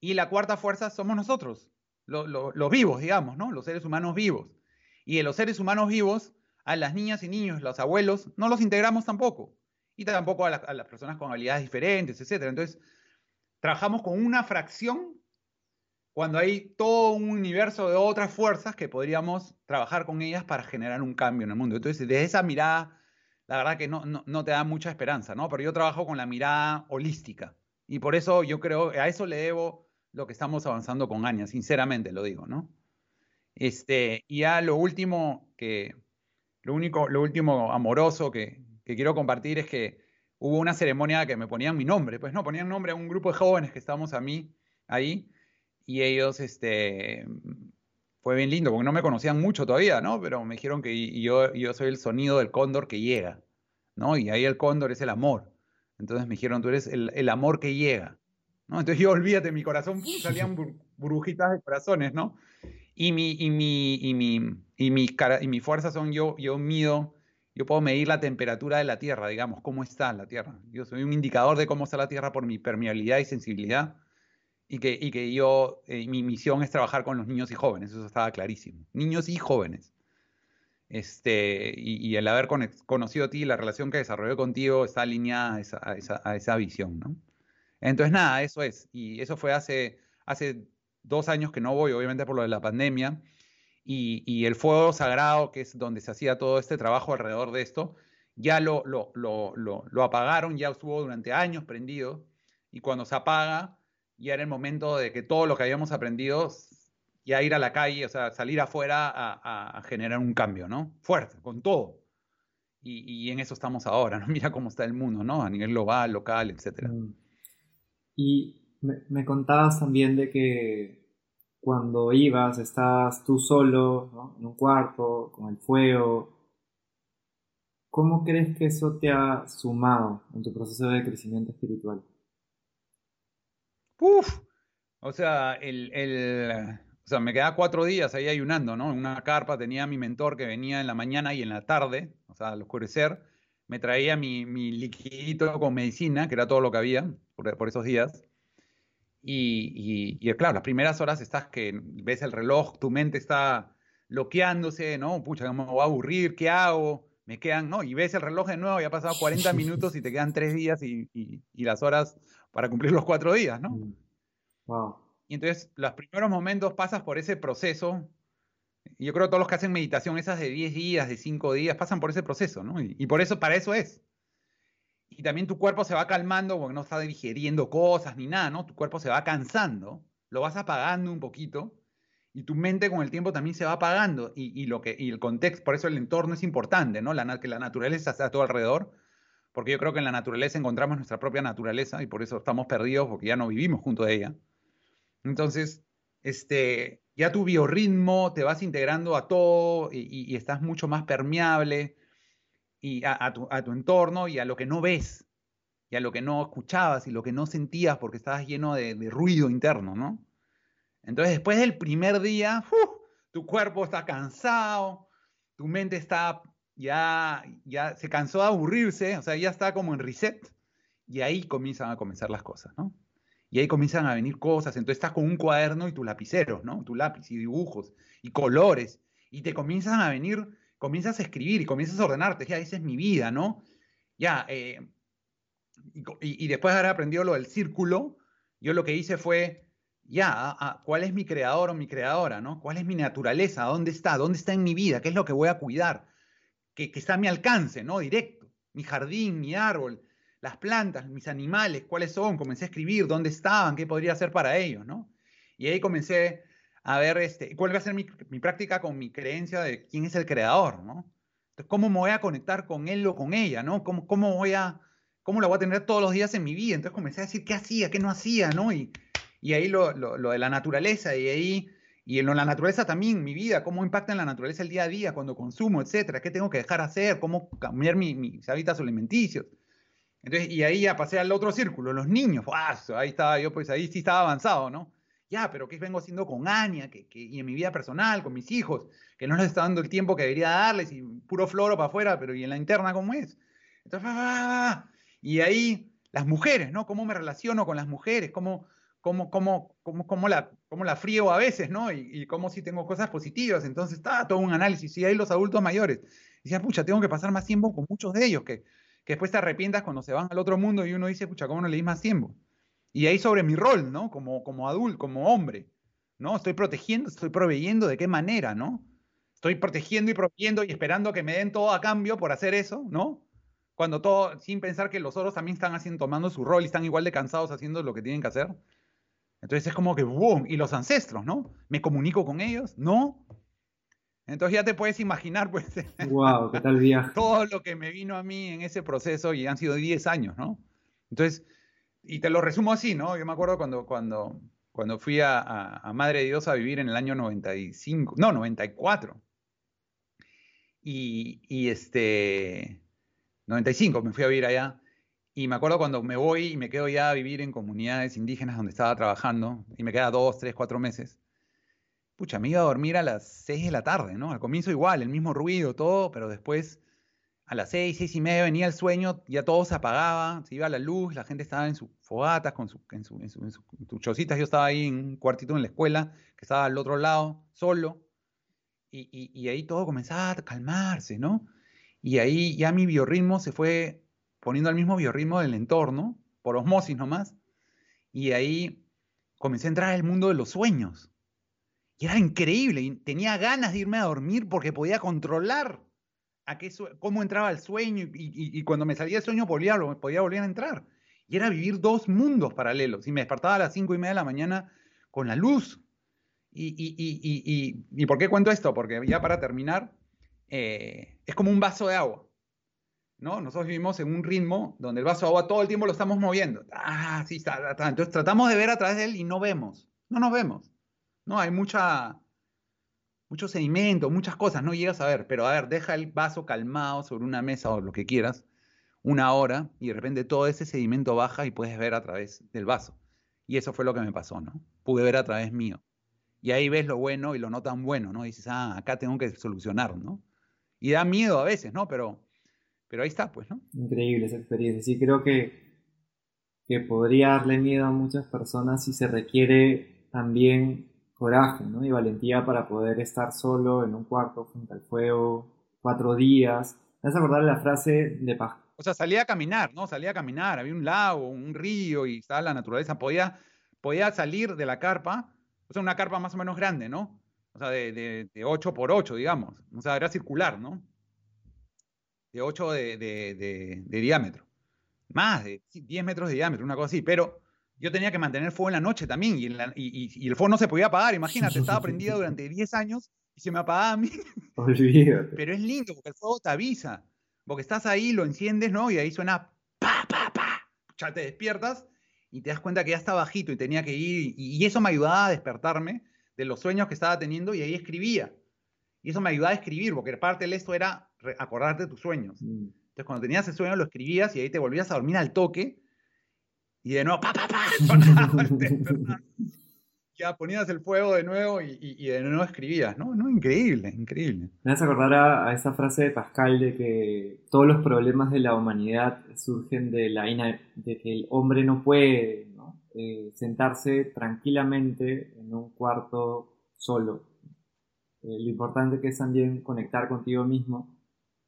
B: Y la cuarta fuerza somos nosotros, lo- lo- los vivos, digamos, ¿no? Los seres humanos vivos. Y de los seres humanos vivos, a las niñas y niños, los abuelos, no los integramos tampoco. Y tampoco a, la- a las personas con habilidades diferentes, etc. Entonces, trabajamos con una fracción cuando hay todo un universo de otras fuerzas que podríamos trabajar con ellas para generar un cambio en el mundo. Entonces, desde esa mirada, la verdad que no, no, no te da mucha esperanza, ¿no? Pero yo trabajo con la mirada holística. Y por eso yo creo, a eso le debo lo que estamos avanzando con Anya, sinceramente lo digo, ¿no? Este, y ya lo último que, lo único, lo último amoroso que, que quiero compartir es que hubo una ceremonia que me ponían mi nombre, pues no, ponían nombre a un grupo de jóvenes que estábamos a mí ahí, y ellos, este, fue bien lindo, porque no me conocían mucho todavía, ¿no? Pero me dijeron que y yo, yo soy el sonido del cóndor que llega, ¿no? Y ahí el cóndor es el amor. Entonces me dijeron, tú eres el, el amor que llega, ¿no? Entonces yo, olvídate, mi corazón, salían bur- burbujitas de corazones, ¿no? Y mi, y mi, y mi, y mi, cara, y mi fuerza son yo, yo mido, yo puedo medir la temperatura de la Tierra, digamos, cómo está la Tierra. Yo soy un indicador de cómo está la Tierra por mi permeabilidad y sensibilidad. Y que, y que yo, eh, mi misión es trabajar con los niños y jóvenes, eso estaba clarísimo. Niños y jóvenes. Este, y, el haber conocido a ti, la relación que desarrollé contigo está alineada a esa, a esa, a esa visión, ¿no? Entonces, nada, eso es. Y eso fue hace, hace dos años que no voy, obviamente por lo de la pandemia. Y, y el fuego sagrado, que es donde se hacía todo este trabajo alrededor de esto, ya lo, lo, lo, lo, apagaron, ya estuvo durante años prendido. Y cuando se apaga, ya era el momento de que todo lo que habíamos aprendido, ya ir a la calle, o sea, salir afuera a, a- a generar un cambio, ¿no? Fuerte, con todo. Y, y en eso estamos ahora, ¿no? Mira cómo está el mundo, ¿no? A nivel global, local, etcétera.
A: Mm. Y me, me contabas también de que cuando ibas, estabas tú solo, ¿no? En un cuarto, con el fuego. ¿Cómo crees que eso te ha sumado en tu proceso de crecimiento espiritual?
B: Uf, o sea, el, el- o sea, me quedaba cuatro días ahí ayunando, ¿no? En una carpa tenía a mi mentor que venía en la mañana y en la tarde, o sea, al oscurecer, me traía mi, mi liquidito con medicina, que era todo lo que había por, por esos días. Y, y- y, claro, las primeras horas estás que ves el reloj, tu mente está bloqueándose, ¿no? Pucha, me voy a aburrir, ¿qué hago? Me quedan, ¿no? Y ves el reloj de nuevo, ya ha pasado 40 minutos y te quedan tres días y, y- las horas para cumplir los cuatro días, ¿no?
A: Mm. Wow.
B: Y entonces, los primeros momentos pasas por ese proceso. Y yo creo que todos los que hacen meditación, esas de 10 días, de 5 días, pasan por ese proceso, ¿no? Y, y por eso, para eso es. Y también tu cuerpo se va calmando porque no está digiriendo cosas ni nada, ¿no? Tu cuerpo se va cansando, lo vas apagando un poquito. Y tu mente con el tiempo también se va apagando. Y, y lo que, y el contexto, por eso el entorno es importante, ¿no? La, que la naturaleza está a todo alrededor. Porque yo creo que en la naturaleza encontramos nuestra propia naturaleza y por eso estamos perdidos porque ya no vivimos junto a ella. Entonces, este, ya tu biorritmo te vas integrando a todo y, estás mucho más permeable y a, tu, entorno y a lo que no ves y a lo que no escuchabas y lo que no sentías porque estabas lleno de, ruido interno, ¿no? Entonces después del primer día, tu cuerpo está cansado, tu mente está ya, ya se cansó de aburrirse, o sea, ya está como en reset y ahí comienzan a comenzar las cosas, ¿no? y ahí comienzan a venir cosas, entonces estás con un cuaderno y tu lapicero, ¿no? Tu lápiz y dibujos y colores, y te comienzan a venir, comienzas a escribir y comienzas a ordenarte, ya, esa es mi vida, ¿no? Ya, eh, y, después de haber aprendido lo del círculo, yo lo que hice fue, ya, ¿cuál es mi creador o mi creadora, ¿no? ¿Cuál es mi naturaleza? ¿Dónde está? ¿Dónde está en mi vida? ¿Qué es lo que voy a cuidar? Que, que está a mi alcance, ¿no? Directo. Mi jardín, mi árbol, las plantas, mis animales, cuáles son, comencé a escribir dónde estaban, qué podría hacer para ellos, ¿no? Y ahí comencé a ver este, cuál va a ser mi, práctica con mi creencia de quién es el creador, ¿no? Entonces, ¿cómo me voy a conectar con él o con ella, ¿no? ¿Cómo, cómo voy a, cómo la voy a tener todos los días en mi vida? Entonces comencé a decir qué hacía, qué no hacía, ¿no? Y, y ahí lo, lo, de la naturaleza y ahí, y en la naturaleza también, mi vida, cómo impacta en la naturaleza el día a día, cuando consumo, etcétera, qué tengo que dejar hacer, cómo cambiar mis hábitos alimenticios. Entonces, y ahí ya pasé al otro círculo, los niños, ahí estaba yo, pues ahí sí estaba avanzado, ¿no? Ya, pero ¿qué vengo haciendo con Ania que, y en mi vida personal, con mis hijos? Que no les está dando el tiempo que debería darles y puro floro para afuera, pero ¿y en la interna cómo es? Entonces, y ahí las mujeres, ¿no? ¿Cómo me relaciono con las mujeres? ¿Cómo, cómo, cómo, cómo, cómo la, cómo la frío a veces, ¿no? Y, y cómo si tengo cosas positivas. Entonces, está todo un análisis. Y ahí los adultos mayores. Decían, pucha, tengo que pasar más tiempo con muchos de ellos, que que después te arrepientas cuando se van al otro mundo y uno dice, pucha, ¿cómo no le di más tiempo? Y ahí sobre mi rol, ¿no? Como, como adulto, como hombre, ¿no? Estoy protegiendo, estoy proveyendo, ¿de qué manera, no? Estoy protegiendo y proveyendo y esperando que me den todo a cambio por hacer eso, ¿no? Cuando todo, sin pensar que los otros también están haciendo, tomando su rol y están igual de cansados haciendo lo que tienen que hacer. Entonces es como que, ¡boom! Y los ancestros, ¿no? ¿Me comunico con ellos? ¿No? Entonces ya te puedes imaginar, pues,
A: wow, ¿qué tal viaje?
B: todo lo que me vino a mí en ese proceso y han sido 10 años, ¿no? Entonces, y te lo resumo así, ¿no? Yo me acuerdo cuando, cuando, cuando fui a, Madre de Dios a vivir en el año 95, no, 94. Y, y este, 95 me fui a vivir allá. Y me acuerdo cuando me voy y me quedo ya a vivir en comunidades indígenas donde estaba trabajando, y me queda dos, tres, cuatro meses pucha, me iba a dormir a las 6 de la tarde, ¿no? Al comienzo igual, el mismo ruido, todo, pero después a las 6, 6 y media venía el sueño, ya todo se apagaba, se iba la luz, la gente estaba en sus fogatas, con su, en, su, en, sus chocitas, yo estaba ahí en un cuartito en la escuela, que estaba al otro lado, solo, y, y ahí todo comenzaba a calmarse, ¿no? Y ahí ya mi biorritmo se fue poniendo al mismo biorritmo del entorno, por osmosis nomás, y ahí comencé a entrar al mundo de los sueños. Y era increíble, tenía ganas de irme a dormir porque podía controlar a qué, cómo entraba el sueño y, cuando me salía el sueño podía, podía volver a entrar. Y era vivir dos mundos paralelos. Y me despertaba a las cinco y media de la mañana con la luz. ¿Y, por qué cuento esto? Porque ya para terminar, eh, es como un vaso de agua. ¿no? Nosotros vivimos en un ritmo donde el vaso de agua todo el tiempo lo estamos moviendo. Ah, sí, está, está. Entonces tratamos de ver a través de él y no vemos. No nos vemos. ¿no? Hay mucha, mucho sedimento, muchas cosas, no llegas a ver, pero a ver, deja el vaso calmado sobre una mesa o lo que quieras, una hora, y de repente todo ese sedimento baja y puedes ver a través del vaso. Y eso fue lo que me pasó, ¿no? Pude ver a través mío. Y ahí ves lo bueno y lo no tan bueno, ¿no? dices, ah, acá tengo que solucionar, ¿no? Y da miedo a veces, ¿no? Pero, pero ahí está, pues, ¿no?
A: Increíble esa experiencia. Sí, creo que, que podría darle miedo a muchas personas si se requiere también coraje ¿no? y valentía para poder estar solo en un cuarto frente al fuego cuatro días. ¿Me vas a acordar la frase de Paz?
B: O sea, salía a caminar, ¿no? Salía a caminar, había un lago, un río y estaba la naturaleza. Podía, podía salir de la carpa, o sea, una carpa más o menos grande, ¿no? O sea, de, de, de 8 por 8, digamos. O sea, era circular, ¿no? De 8 de, de diámetro. Más de 10 metros de diámetro, una cosa así. Pero yo tenía que mantener fuego en la noche también y, el fuego no se podía apagar. Imagínate, estaba prendido durante 10 años y se me apagaba a mí. Pero es lindo porque el fuego te avisa. Porque estás ahí, lo enciendes, ¿no? Y ahí suena pa, pa, pa. Ya te despiertas y te das cuenta que ya está bajito y tenía que ir. Y, eso me ayudaba a despertarme de los sueños que estaba teniendo y ahí escribía. Y eso me ayudaba a escribir, porque parte de esto era acordarte de tus sueños. Mm. Entonces, cuando tenías ese sueño, lo escribías y ahí te volvías a dormir al toque. Y de nuevo, pa, pa, pa, ya ponías el fuego de nuevo y, de nuevo escribías, ¿no? ¿no? Increíble, increíble.
A: Me a acordar a, esa frase de Pascal de que todos los problemas de la humanidad surgen de, la de que el hombre no puede eh, sentarse tranquilamente en un cuarto solo. Eh, lo importante que es también conectar contigo mismo.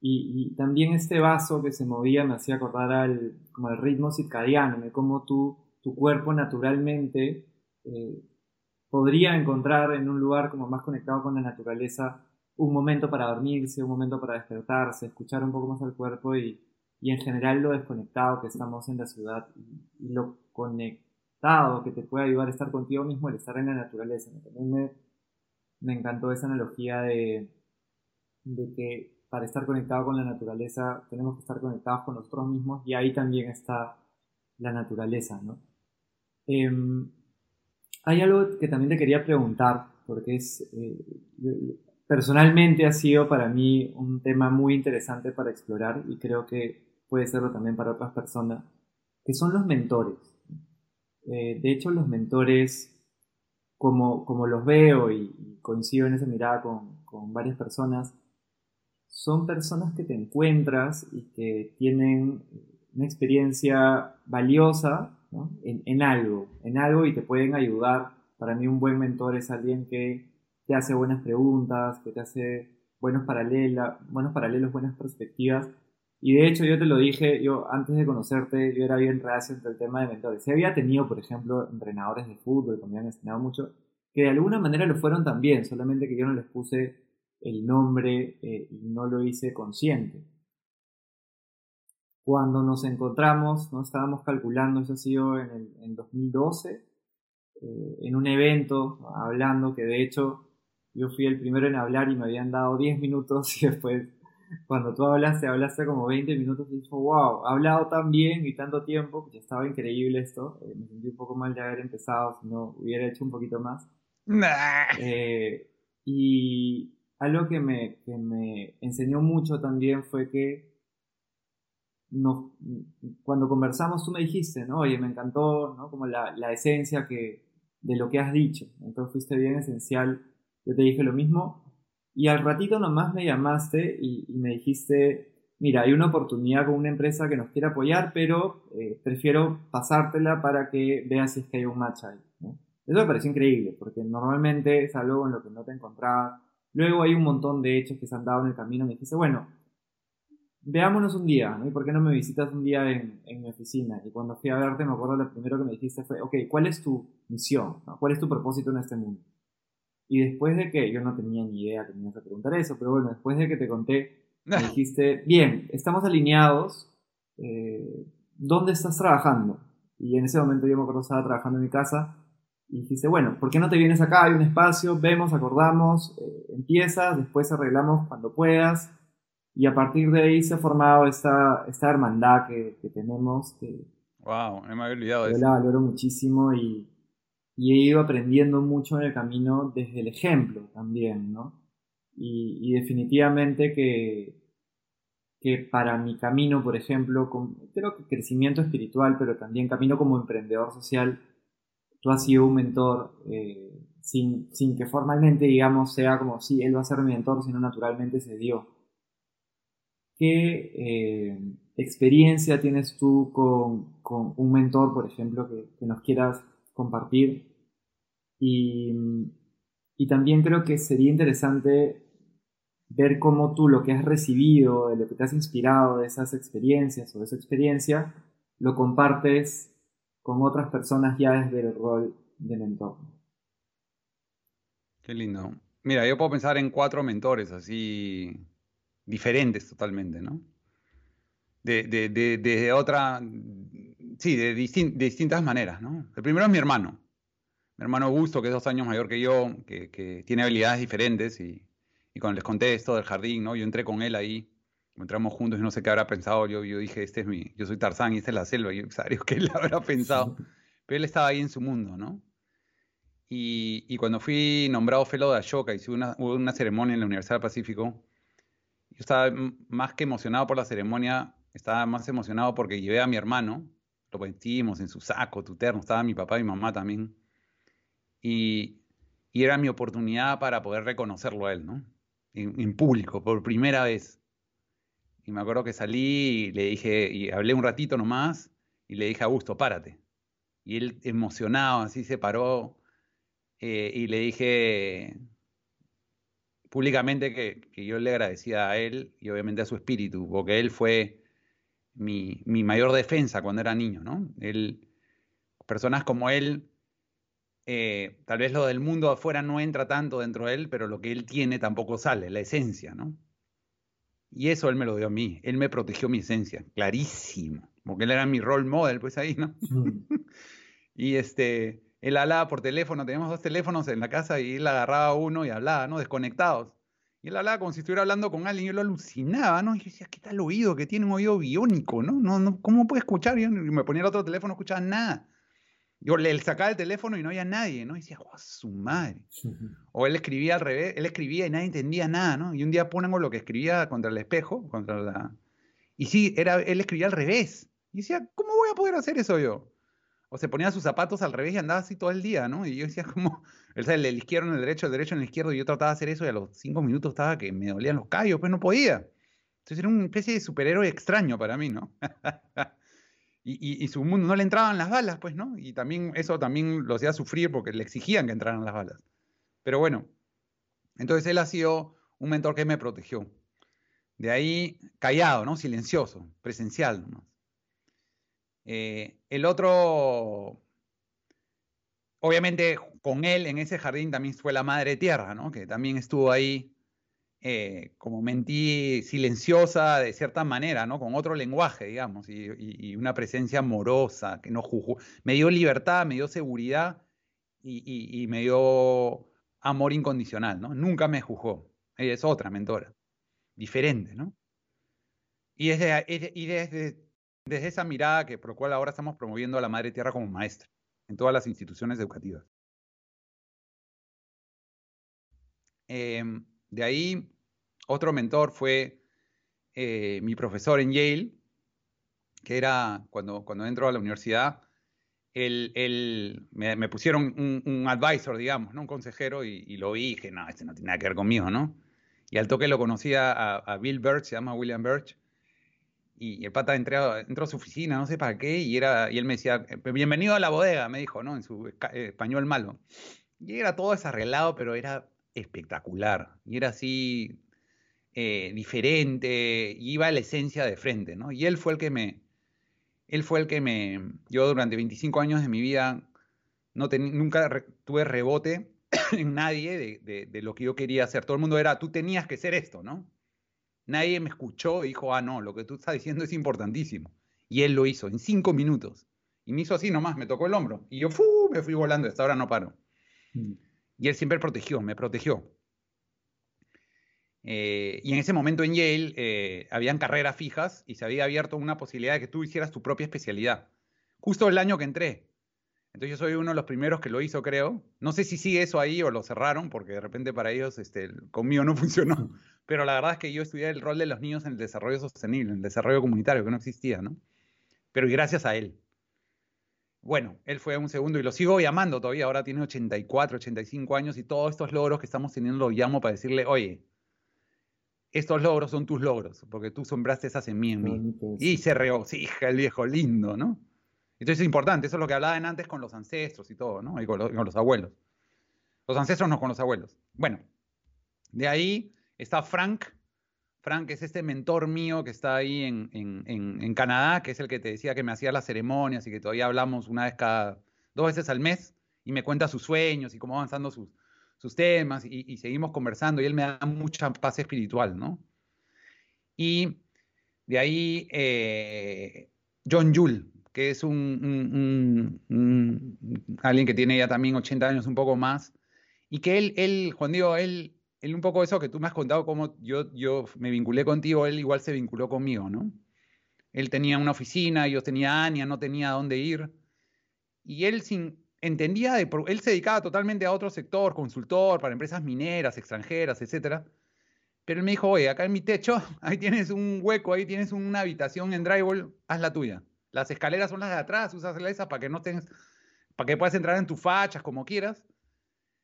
A: Y, también este vaso que se movía me hacía acordar al, como al ritmo circadiano, de cómo tu cuerpo naturalmente eh, podría encontrar en un lugar como más conectado con la naturaleza un momento para dormirse, un momento para despertarse, escuchar un poco más al cuerpo y, y en general lo desconectado que estamos en la ciudad y, lo conectado que te puede ayudar a estar contigo mismo el estar en la naturaleza. También me, me encantó esa analogía de, de que para estar conectado con la naturaleza tenemos que estar conectados con nosotros mismos y ahí también está la naturaleza, ¿no? Em, hay algo que también te quería preguntar, porque es, eh, personalmente ha sido para mí un tema muy interesante para explorar y creo que puede serlo también para otras personas, que son los mentores. Eh, de hecho, los mentores, como, como los veo y, coincido en esa mirada con, con varias personas, son personas que te encuentras y que tienen una experiencia valiosa en, algo, en algo y te pueden ayudar. Para mí un buen mentor es alguien que te hace buenas preguntas, que te hace buenos, paralela, buenos paralelos, buenas perspectivas. Y de hecho yo te lo dije, yo antes de conocerte, yo era bien reacio entre el tema de mentores. Si había tenido, por ejemplo, entrenadores de fútbol que me habían enseñado mucho, que de alguna manera lo fueron también, solamente que yo no les puse el nombre eh, y no lo hice consciente cuando nos encontramos, ¿no? estábamos calculando, eso ha sido en el en 2012, eh, en un evento, hablando, que de hecho yo fui el primero en hablar y me habían dado 10 minutos y después cuando tú hablaste, hablaste como 20 minutos y dije, wow, ha hablado tan bien y tanto tiempo, que estaba increíble esto, eh, me sentí un poco mal de haber empezado, si no hubiera hecho un poquito más. Eh, y algo que me, que me enseñó mucho también fue que cuando conversamos tú me dijiste, ¿no? Oye, me encantó, ¿no? Como la, la, esencia que, de lo que has dicho. Entonces fuiste bien esencial. Yo te dije lo mismo. Y al ratito nomás me llamaste y, me dijiste, mira, hay una oportunidad con una empresa que nos quiere apoyar, pero eh, prefiero pasártela para que veas si es que hay un match ahí. Eso me pareció increíble, porque normalmente es algo en lo que no te encontrabas. Luego hay un montón de hechos que se han dado en el camino. Me dijiste, bueno, veámonos un día, ¿no? ¿Y por qué no me visitas un día en, en, mi oficina? Y cuando fui a verte, me acuerdo lo primero que me dijiste fue, ok, ¿cuál es tu misión? ¿Cuál es tu propósito en este mundo? Y después de que, yo no tenía ni idea que me ibas a preguntar eso, pero bueno, después de que te conté, me dijiste, bien, estamos alineados, eh, ¿dónde estás trabajando? Y en ese momento yo me acuerdo estaba trabajando en mi casa y dijiste, bueno, ¿por qué no te vienes acá? Hay un espacio, vemos, acordamos, eh, empiezas, después arreglamos cuando puedas y a partir de ahí se ha formado esta, esta hermandad que, que tenemos. Que,
B: wow, me había olvidado de
A: eso. la valoro muchísimo y, y, he ido aprendiendo mucho en el camino desde el ejemplo también, ¿no? Y, y definitivamente que, que para mi camino, por ejemplo, con, creo que crecimiento espiritual, pero también camino como emprendedor social, tú has sido un mentor eh, sin, sin que formalmente, digamos, sea como, sí, él va a ser mi mentor, sino naturalmente se dio ¿Qué eh, experiencia tienes tú con, con, un mentor, por ejemplo, que, que nos quieras compartir? Y, y, también creo que sería interesante ver cómo tú lo que has recibido, lo que te has inspirado de esas experiencias o de esa experiencia, lo compartes con otras personas ya desde el rol de mentor.
B: Qué lindo. Mira, yo puedo pensar en cuatro mentores así diferentes totalmente, ¿no? De, de, otra, sí, de, distintas maneras, ¿no? El primero es mi hermano, mi hermano Augusto, que es dos años mayor que yo, que, tiene habilidades diferentes y, cuando les conté esto del jardín, ¿no? Yo entré con él ahí, entramos juntos y no sé qué habrá pensado, yo, yo dije, este es mi, yo soy Tarzán y esta es la selva, y yo sabía que él habrá pensado, pero él estaba ahí en su mundo, ¿no? Y, cuando fui nombrado fellow de Ashoka, hice una, una ceremonia en la Universidad del Pacífico, yo estaba más que emocionado por la ceremonia, estaba más emocionado porque llevé a mi hermano, lo vestimos en su saco, tu terno, estaba mi papá y mi mamá también. Y, era mi oportunidad para poder reconocerlo a él, ¿no? En, público, por primera vez. Y me acuerdo que salí y le dije, y hablé un ratito nomás, y le dije, Augusto, párate. Y él emocionado, así se paró, eh, y le dije públicamente que, que, yo le agradecía a él y obviamente a su espíritu, porque él fue mi, mayor defensa cuando era niño, ¿no? Él, personas como él, eh, tal vez lo del mundo afuera no entra tanto dentro de él, pero lo que él tiene tampoco sale, la esencia, ¿no? Y eso él me lo dio a mí, él me protegió mi esencia, clarísimo, porque él era mi role model, pues ahí, ¿no? Mm. y este, él hablaba por teléfono, teníamos dos teléfonos en la casa y él agarraba uno y hablaba, ¿no? Desconectados. Y él hablaba como si estuviera hablando con alguien, yo lo alucinaba, ¿no? Y yo decía, ¿qué tal oído? Que tiene un oído biónico, ¿no? no, no ¿Cómo puede escuchar? Y me ponía el otro teléfono, no escuchaba nada. Yo le sacaba el teléfono y no había nadie, ¿no? Y decía, ¡guau, su madre! O él escribía al revés, él escribía y nadie entendía nada, ¿no? Y un día pongo lo que escribía contra el espejo, contra la... Y sí, era, él escribía al revés. Y decía, ¿cómo voy a poder hacer eso yo? o se ponía sus zapatos al revés y andaba así todo el día, ¿no? Y yo decía como, el, el izquierdo en el derecho, el derecho en el izquierdo, y yo trataba de hacer eso y a los cinco minutos estaba que me dolían los callos, pues no podía. Entonces era una especie de superhéroe extraño para mí, ¿no? y, su mundo no le entraban las balas, pues, ¿no? Y también eso también lo hacía sufrir porque le exigían que entraran las balas. Pero bueno, entonces él ha sido un mentor que me protegió. De ahí, callado, ¿no? Silencioso, presencial, ¿no? Eh, el otro, obviamente con él en ese jardín también fue la Madre Tierra, ¿no? que también estuvo ahí eh, como mentí silenciosa de cierta manera, ¿no? con otro lenguaje, digamos, y, una presencia amorosa que no juzgó. Me dio libertad, me dio seguridad y, me dio amor incondicional, ¿no? Nunca me juzgó. Ella es otra mentora, diferente, ¿no? Y desde, y desde desde esa mirada que por la cual ahora estamos promoviendo a la Madre Tierra como maestra en todas las instituciones educativas. Em, de ahí, otro mentor fue eh, mi profesor en Yale, que era cuando, cuando entró a la universidad, él, me, pusieron un, advisor, digamos, ¿no? un consejero, y, lo vi dije, no, este no tiene nada que ver conmigo, ¿no? Y al toque lo conocía a, a Bill Birch, se llama William Birch, y el pata entró, entró a su oficina, no sé para qué, y, era, y él me decía, bienvenido a la bodega, me dijo, ¿no? En su eh, español malo. Y era todo desarreglado, pero era espectacular. Y era así eh, diferente, y iba a la esencia de frente, ¿no? Y él fue el que me, él fue el que me, yo durante 25 años de mi vida no nunca tuve rebote en nadie de, de, lo que yo quería hacer. Todo el mundo era, tú tenías que ser esto, ¿no? Nadie me escuchó y dijo, ah, no, lo que tú estás diciendo es importantísimo. Y él lo hizo en cinco minutos. Y me hizo así nomás, me tocó el hombro. Y yo ¡fu! me fui volando, hasta ahora no paro. Mm. Y él siempre protegió, me protegió. Eh, y en ese momento en Yale eh, habían carreras fijas y se había abierto una posibilidad de que tú hicieras tu propia especialidad. Justo el año que entré. Entonces yo soy uno de los primeros que lo hizo, creo. No sé si sigue eso ahí o lo cerraron, porque de repente para ellos este, conmigo no funcionó pero la verdad es que yo estudié el rol de los niños en el desarrollo sostenible, en el desarrollo comunitario, que no existía, ¿no? Pero gracias a él. Bueno, él fue un segundo y lo sigo llamando todavía, ahora tiene 84, 85 años y todos estos logros que estamos teniendo lo llamo para decirle, oye, estos logros son tus logros, porque tú sembraste esa semilla en mí. Y se regocija el viejo lindo, ¿no? Entonces es importante, eso es lo que hablaban antes con los ancestros y todo, ¿no? Y con los, con los abuelos. Los ancestros no con los abuelos. Bueno, de ahí Está Frank. Frank es este mentor mío que está ahí en, Canadá, que es el que te decía que me hacía las ceremonias y que todavía hablamos una vez cada, dos veces al mes y me cuenta sus sueños y cómo avanzando sus, sus temas y, seguimos conversando y él me da mucha paz espiritual, ¿no? Y de ahí eh, John Yule, que es un, alguien que tiene ya también 80 años, un poco más, y que él, él, Juan Diego, él él un poco eso que tú me has contado, cómo yo, yo me vinculé contigo, él igual se vinculó conmigo, ¿no? Él tenía una oficina, yo tenía Ania, no tenía dónde ir. Y él sin, entendía, él se dedicaba totalmente a otro sector, consultor para empresas mineras, extranjeras, etcétera. Pero él me dijo, oye, acá en mi techo, ahí tienes un hueco, ahí tienes una habitación en drywall, haz la tuya. Las escaleras son las de atrás, usas esas para que no tengas, para que puedas entrar en tus fachas como quieras,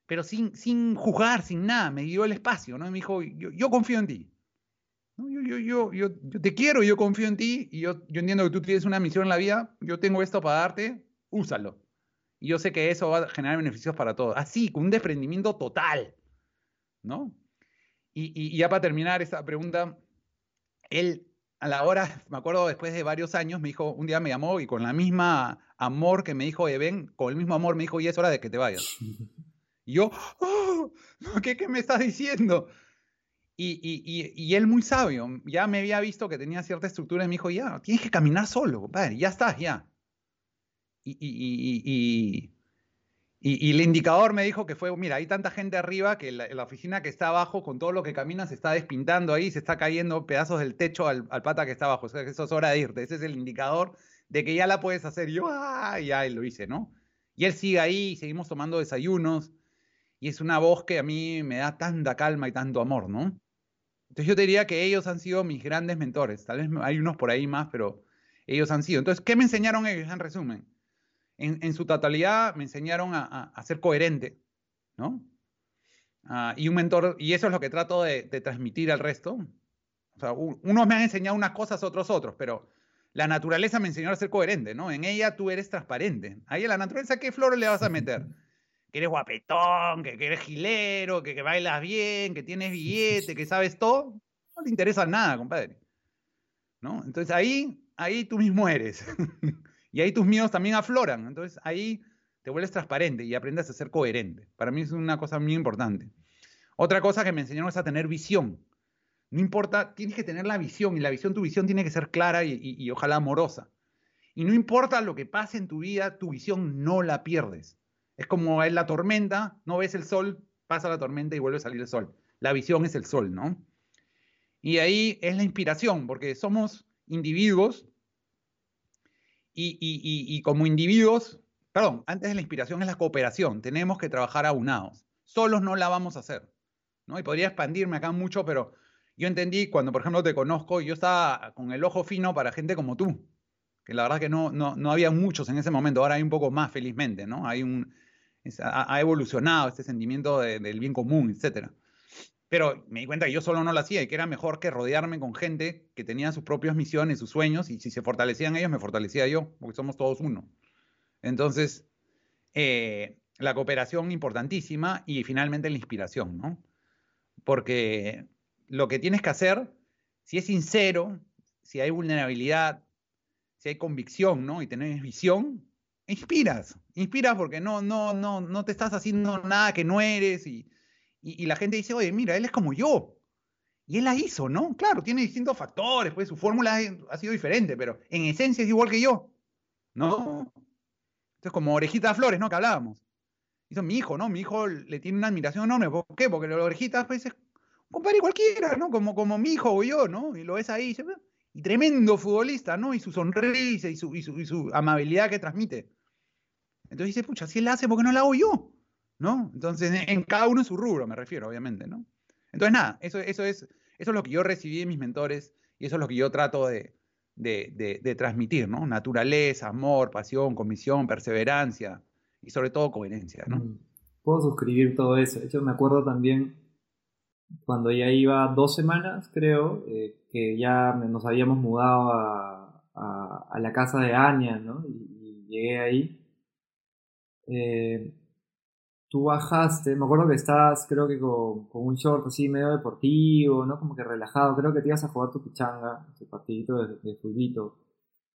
B: pero sin, sin juzgar, sin nada, me dio el espacio, ¿no? Y me dijo, yo, confío en ti. Yo, yo, yo, yo, te quiero, yo confío en ti, y yo, yo entiendo que tú tienes una misión en la vida, yo tengo esto para darte, úsalo. Y yo sé que eso va a generar beneficios para todos. Así, con un desprendimiento total, ¿no? Y, ya para terminar esta pregunta, él a la hora, me acuerdo después de varios años, me dijo, un día me llamó y con la misma amor que me dijo, ven, con el mismo amor me dijo, y es hora de que te vayas. Y yo, oh, ¿qué, ¿qué, me estás diciendo? Y, él muy sabio, ya me había visto que tenía cierta estructura y me dijo, ya, tienes que caminar solo, compadre, ya estás, ya. Y, el indicador me dijo que fue, mira, hay tanta gente arriba que la, oficina que está abajo, con todo lo que camina, se está despintando ahí, se está cayendo pedazos del techo al, pata que está abajo. Eso es hora de irte. Ese es el indicador de que ya la puedes hacer. Y yo, ah, ya lo hice, ¿no? Y él sigue ahí, seguimos tomando desayunos. Y es una voz que a mí me da tanta calma y tanto amor, ¿no? Entonces yo te diría que ellos han sido mis grandes mentores. Tal vez hay unos por ahí más, pero ellos han sido. Entonces, ¿qué me enseñaron ellos en resumen? en, su totalidad me enseñaron a, ser coherente, ¿no? Ah, y un mentor, y eso es lo que trato de, transmitir al resto. O sea, unos me han enseñado unas cosas, otros otros, pero la naturaleza me enseñó a ser coherente, ¿no? En ella tú eres transparente. Ahí a la naturaleza, ¿qué flores le vas a meter? Que eres guapetón, que, eres gilero, que, que, bailas bien, que tienes billete, que sabes todo. No te interesa nada, compadre. ¿No? Entonces ahí, ahí tú mismo eres. Y ahí tus miedos también afloran. Entonces ahí te vuelves transparente y aprendes a ser coherente. Para mí es una cosa muy importante. Otra cosa que me enseñaron es a tener visión. No importa, tienes que tener la visión y la visión, tu visión tiene que ser clara y, ojalá amorosa. Y no importa lo que pase en tu vida, tu visión no la pierdes. Es como en la tormenta, no ves el sol, pasa la tormenta y vuelve a salir el sol. La visión es el sol, ¿no? Y ahí es la inspiración, porque somos individuos y, como individuos, perdón, antes de la inspiración es la cooperación, tenemos que trabajar aunados. Solos no la vamos a hacer. ¿no? Y podría expandirme acá mucho, pero yo entendí cuando, por ejemplo, te conozco, yo estaba con el ojo fino para gente como tú, que la verdad que no, no, había muchos en ese momento, ahora hay un poco más, felizmente, ¿no? Hay un, ha, evolucionado este sentimiento del bien común, etcétera. Pero me di cuenta que yo solo no lo hacía y que era mejor que rodearme con gente que tenía sus propias misiones, sus sueños, y si se fortalecían ellos, me fortalecía yo, porque somos todos uno. Entonces, eh, la cooperación importantísima y finalmente la inspiración, ¿no? Porque lo que tienes que hacer, si es sincero, si hay vulnerabilidad, si hay convicción, ¿no? Y tenés visión, inspiras, inspiras porque no, no, no, no te estás haciendo nada que no eres y y, la gente dice, oye, mira, él es como yo. Y él la hizo, ¿no? Claro, tiene distintos factores, pues su fórmula ha sido diferente, pero en esencia es igual que yo, ¿no? Entonces, como Orejita Flores, ¿no? Que hablábamos. Hizo mi hijo, ¿no? Mi hijo le tiene una admiración enorme. ¿Por qué? Porque la Orejita, pues, es un compadre cualquiera, ¿no? Como, como mi hijo o yo, ¿no? Y lo ves ahí, y tremendo futbolista, ¿no? Y su sonrisa y su, y su, y su amabilidad que transmite. Entonces dice, pucha, si él la hace, ¿por qué no la hago yo? ¿no? Entonces, en cada uno su rubro, me refiero, obviamente, ¿no? Entonces, nada, eso, eso, es, eso es lo que yo recibí de mis mentores y eso es lo que yo trato de, de, transmitir, ¿no? Naturaleza, amor, pasión, comisión, perseverancia y sobre todo coherencia, ¿no? Mm.
A: Puedo suscribir todo eso. De hecho, me acuerdo también cuando ya iba dos semanas, creo, eh, que ya nos habíamos mudado a, a, la casa de Anya, ¿no? Y, llegué ahí. Eh, tú bajaste, me acuerdo que estabas, creo que con, un short así medio deportivo, ¿no? Como que relajado, creo que te ibas a jugar tu pichanga, tu partidito de, de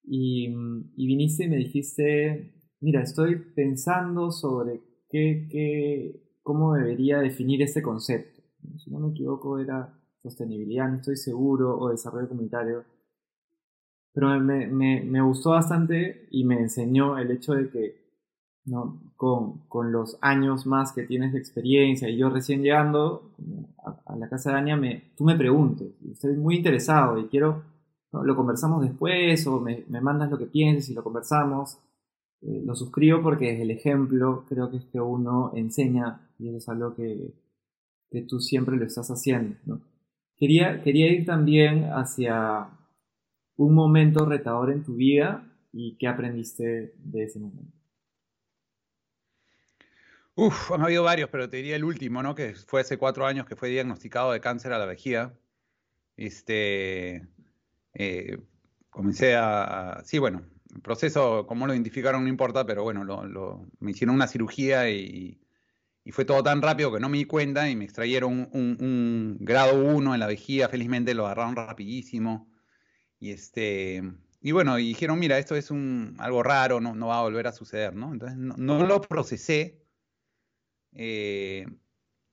A: Y, y, viniste y me dijiste, mira, estoy pensando sobre qué, qué, cómo debería definir este concepto. Si no me equivoco era sostenibilidad, no estoy seguro, o desarrollo comunitario. Pero me, me, me gustó bastante y me enseñó el hecho de que ¿no? Con, con, los años más que tienes de experiencia y yo recién llegando a, la casa de Ania, me, tú me preguntes, estoy muy interesado y quiero, lo conversamos después o me, me, mandas lo que pienses y lo conversamos. eh, lo suscribo porque es el ejemplo, creo que es que uno enseña y eso es algo que, que tú siempre lo estás haciendo. ¿no? Quería, quería ir también hacia un momento retador en tu vida y qué aprendiste de ese momento.
B: Uf, han habido varios, pero te diría el último, ¿no? Que fue hace cuatro años que fue diagnosticado de cáncer a la vejiga. Este, eh, comencé a, sí, bueno, el proceso, cómo lo identificaron no importa, pero bueno, me hicieron una cirugía y, fue todo tan rápido que no me di cuenta y me extrayeron un, grado 1 en la vejiga, felizmente lo agarraron rapidísimo. Y este, y bueno, dijeron, mira, esto es un, algo raro, no, va a volver a suceder, ¿no? Entonces no lo procesé eh,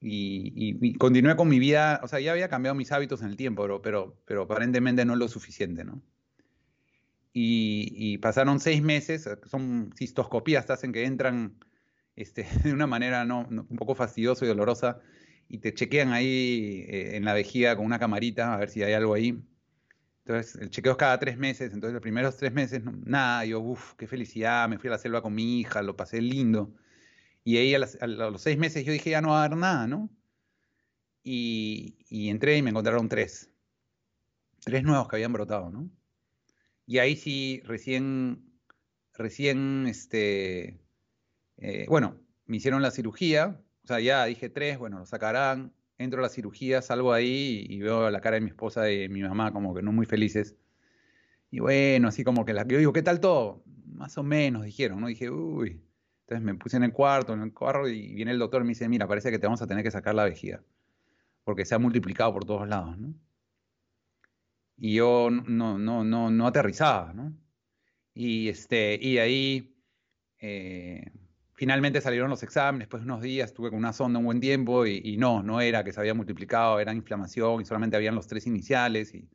B: y, continué con mi vida, o sea, ya había cambiado mis hábitos en el tiempo, pero, pero, pero aparentemente no lo suficiente, ¿no? Y, pasaron seis meses, son cistoscopías, te hacen que entran este, de una manera no, un poco fastidiosa y dolorosa y te chequean ahí eh, en la vejiga con una camarita a ver si hay algo ahí. Entonces, el chequeo es cada tres meses, entonces los primeros tres meses, nada, yo, uff, qué felicidad, me fui a la selva con mi hija, lo pasé lindo. Y ahí a, los seis meses yo dije, ya no va a haber nada, ¿no? Y, entré y me encontraron tres. Tres nuevos que habían brotado, ¿no? Y ahí sí, recién, recién, este, eh, bueno, me hicieron la cirugía, o sea, ya dije tres, bueno, lo sacarán, entro a la cirugía, salgo ahí y, veo la cara de mi esposa y mi mamá como que no muy felices. Y bueno, así como que la, yo digo, ¿qué tal todo? Más o menos, dijeron, ¿no? Dije, uy, entonces me puse en el cuarto, en el carro, y viene el doctor y me dice, mira, parece que te vamos a tener que sacar la vejiga, porque se ha multiplicado por todos lados, ¿no? Y yo no, no, no, no aterrizaba, ¿no? Y, este, y ahí eh, finalmente salieron los exámenes, después de unos días estuve con una sonda un buen tiempo y, y, no, no era que se había multiplicado, era inflamación y solamente habían los tres iniciales. Y,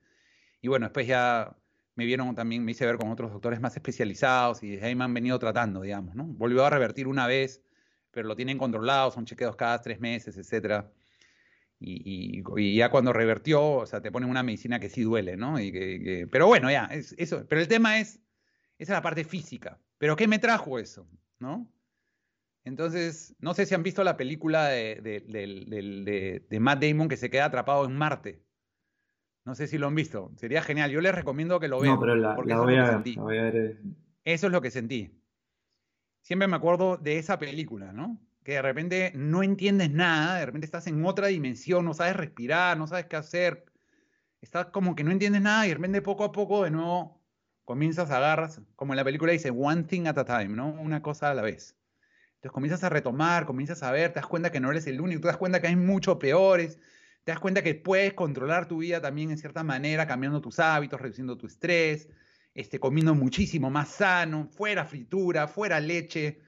B: y bueno, después ya me vieron también, me hice ver con otros doctores más especializados y ahí me han venido tratando, digamos, ¿no? Volvió a revertir una vez, pero lo tienen controlado, son chequeos cada tres meses, etcétera. Y, ya cuando revertió, o sea, te ponen una medicina que sí duele, ¿no? Y que, pero bueno, ya, es, eso. Pero el tema es, esa es la parte física. ¿Pero qué me trajo eso? ¿No? Entonces, no sé si han visto la película de, de, de Matt Damon que se queda atrapado en Marte. No sé si lo han visto. Sería genial. Yo les recomiendo que lo vean.
A: No, pero la, voy, a ver, eh.
B: Eso es lo que sentí. Siempre me acuerdo de esa película, ¿no? Que de repente no entiendes nada, de repente estás en otra dimensión, no sabes respirar, no sabes qué hacer. Estás como que no entiendes nada y de repente poco a poco de nuevo comienzas a agarras, como en la película dice, one thing at a time, ¿no? Una cosa a la vez. Entonces comienzas a retomar, comienzas a ver, te das cuenta que no eres el único, te das cuenta que hay muchos peores, te das cuenta que puedes controlar tu vida también en cierta manera, cambiando tus hábitos, reduciendo tu estrés, este, comiendo muchísimo más sano, fuera fritura, fuera leche,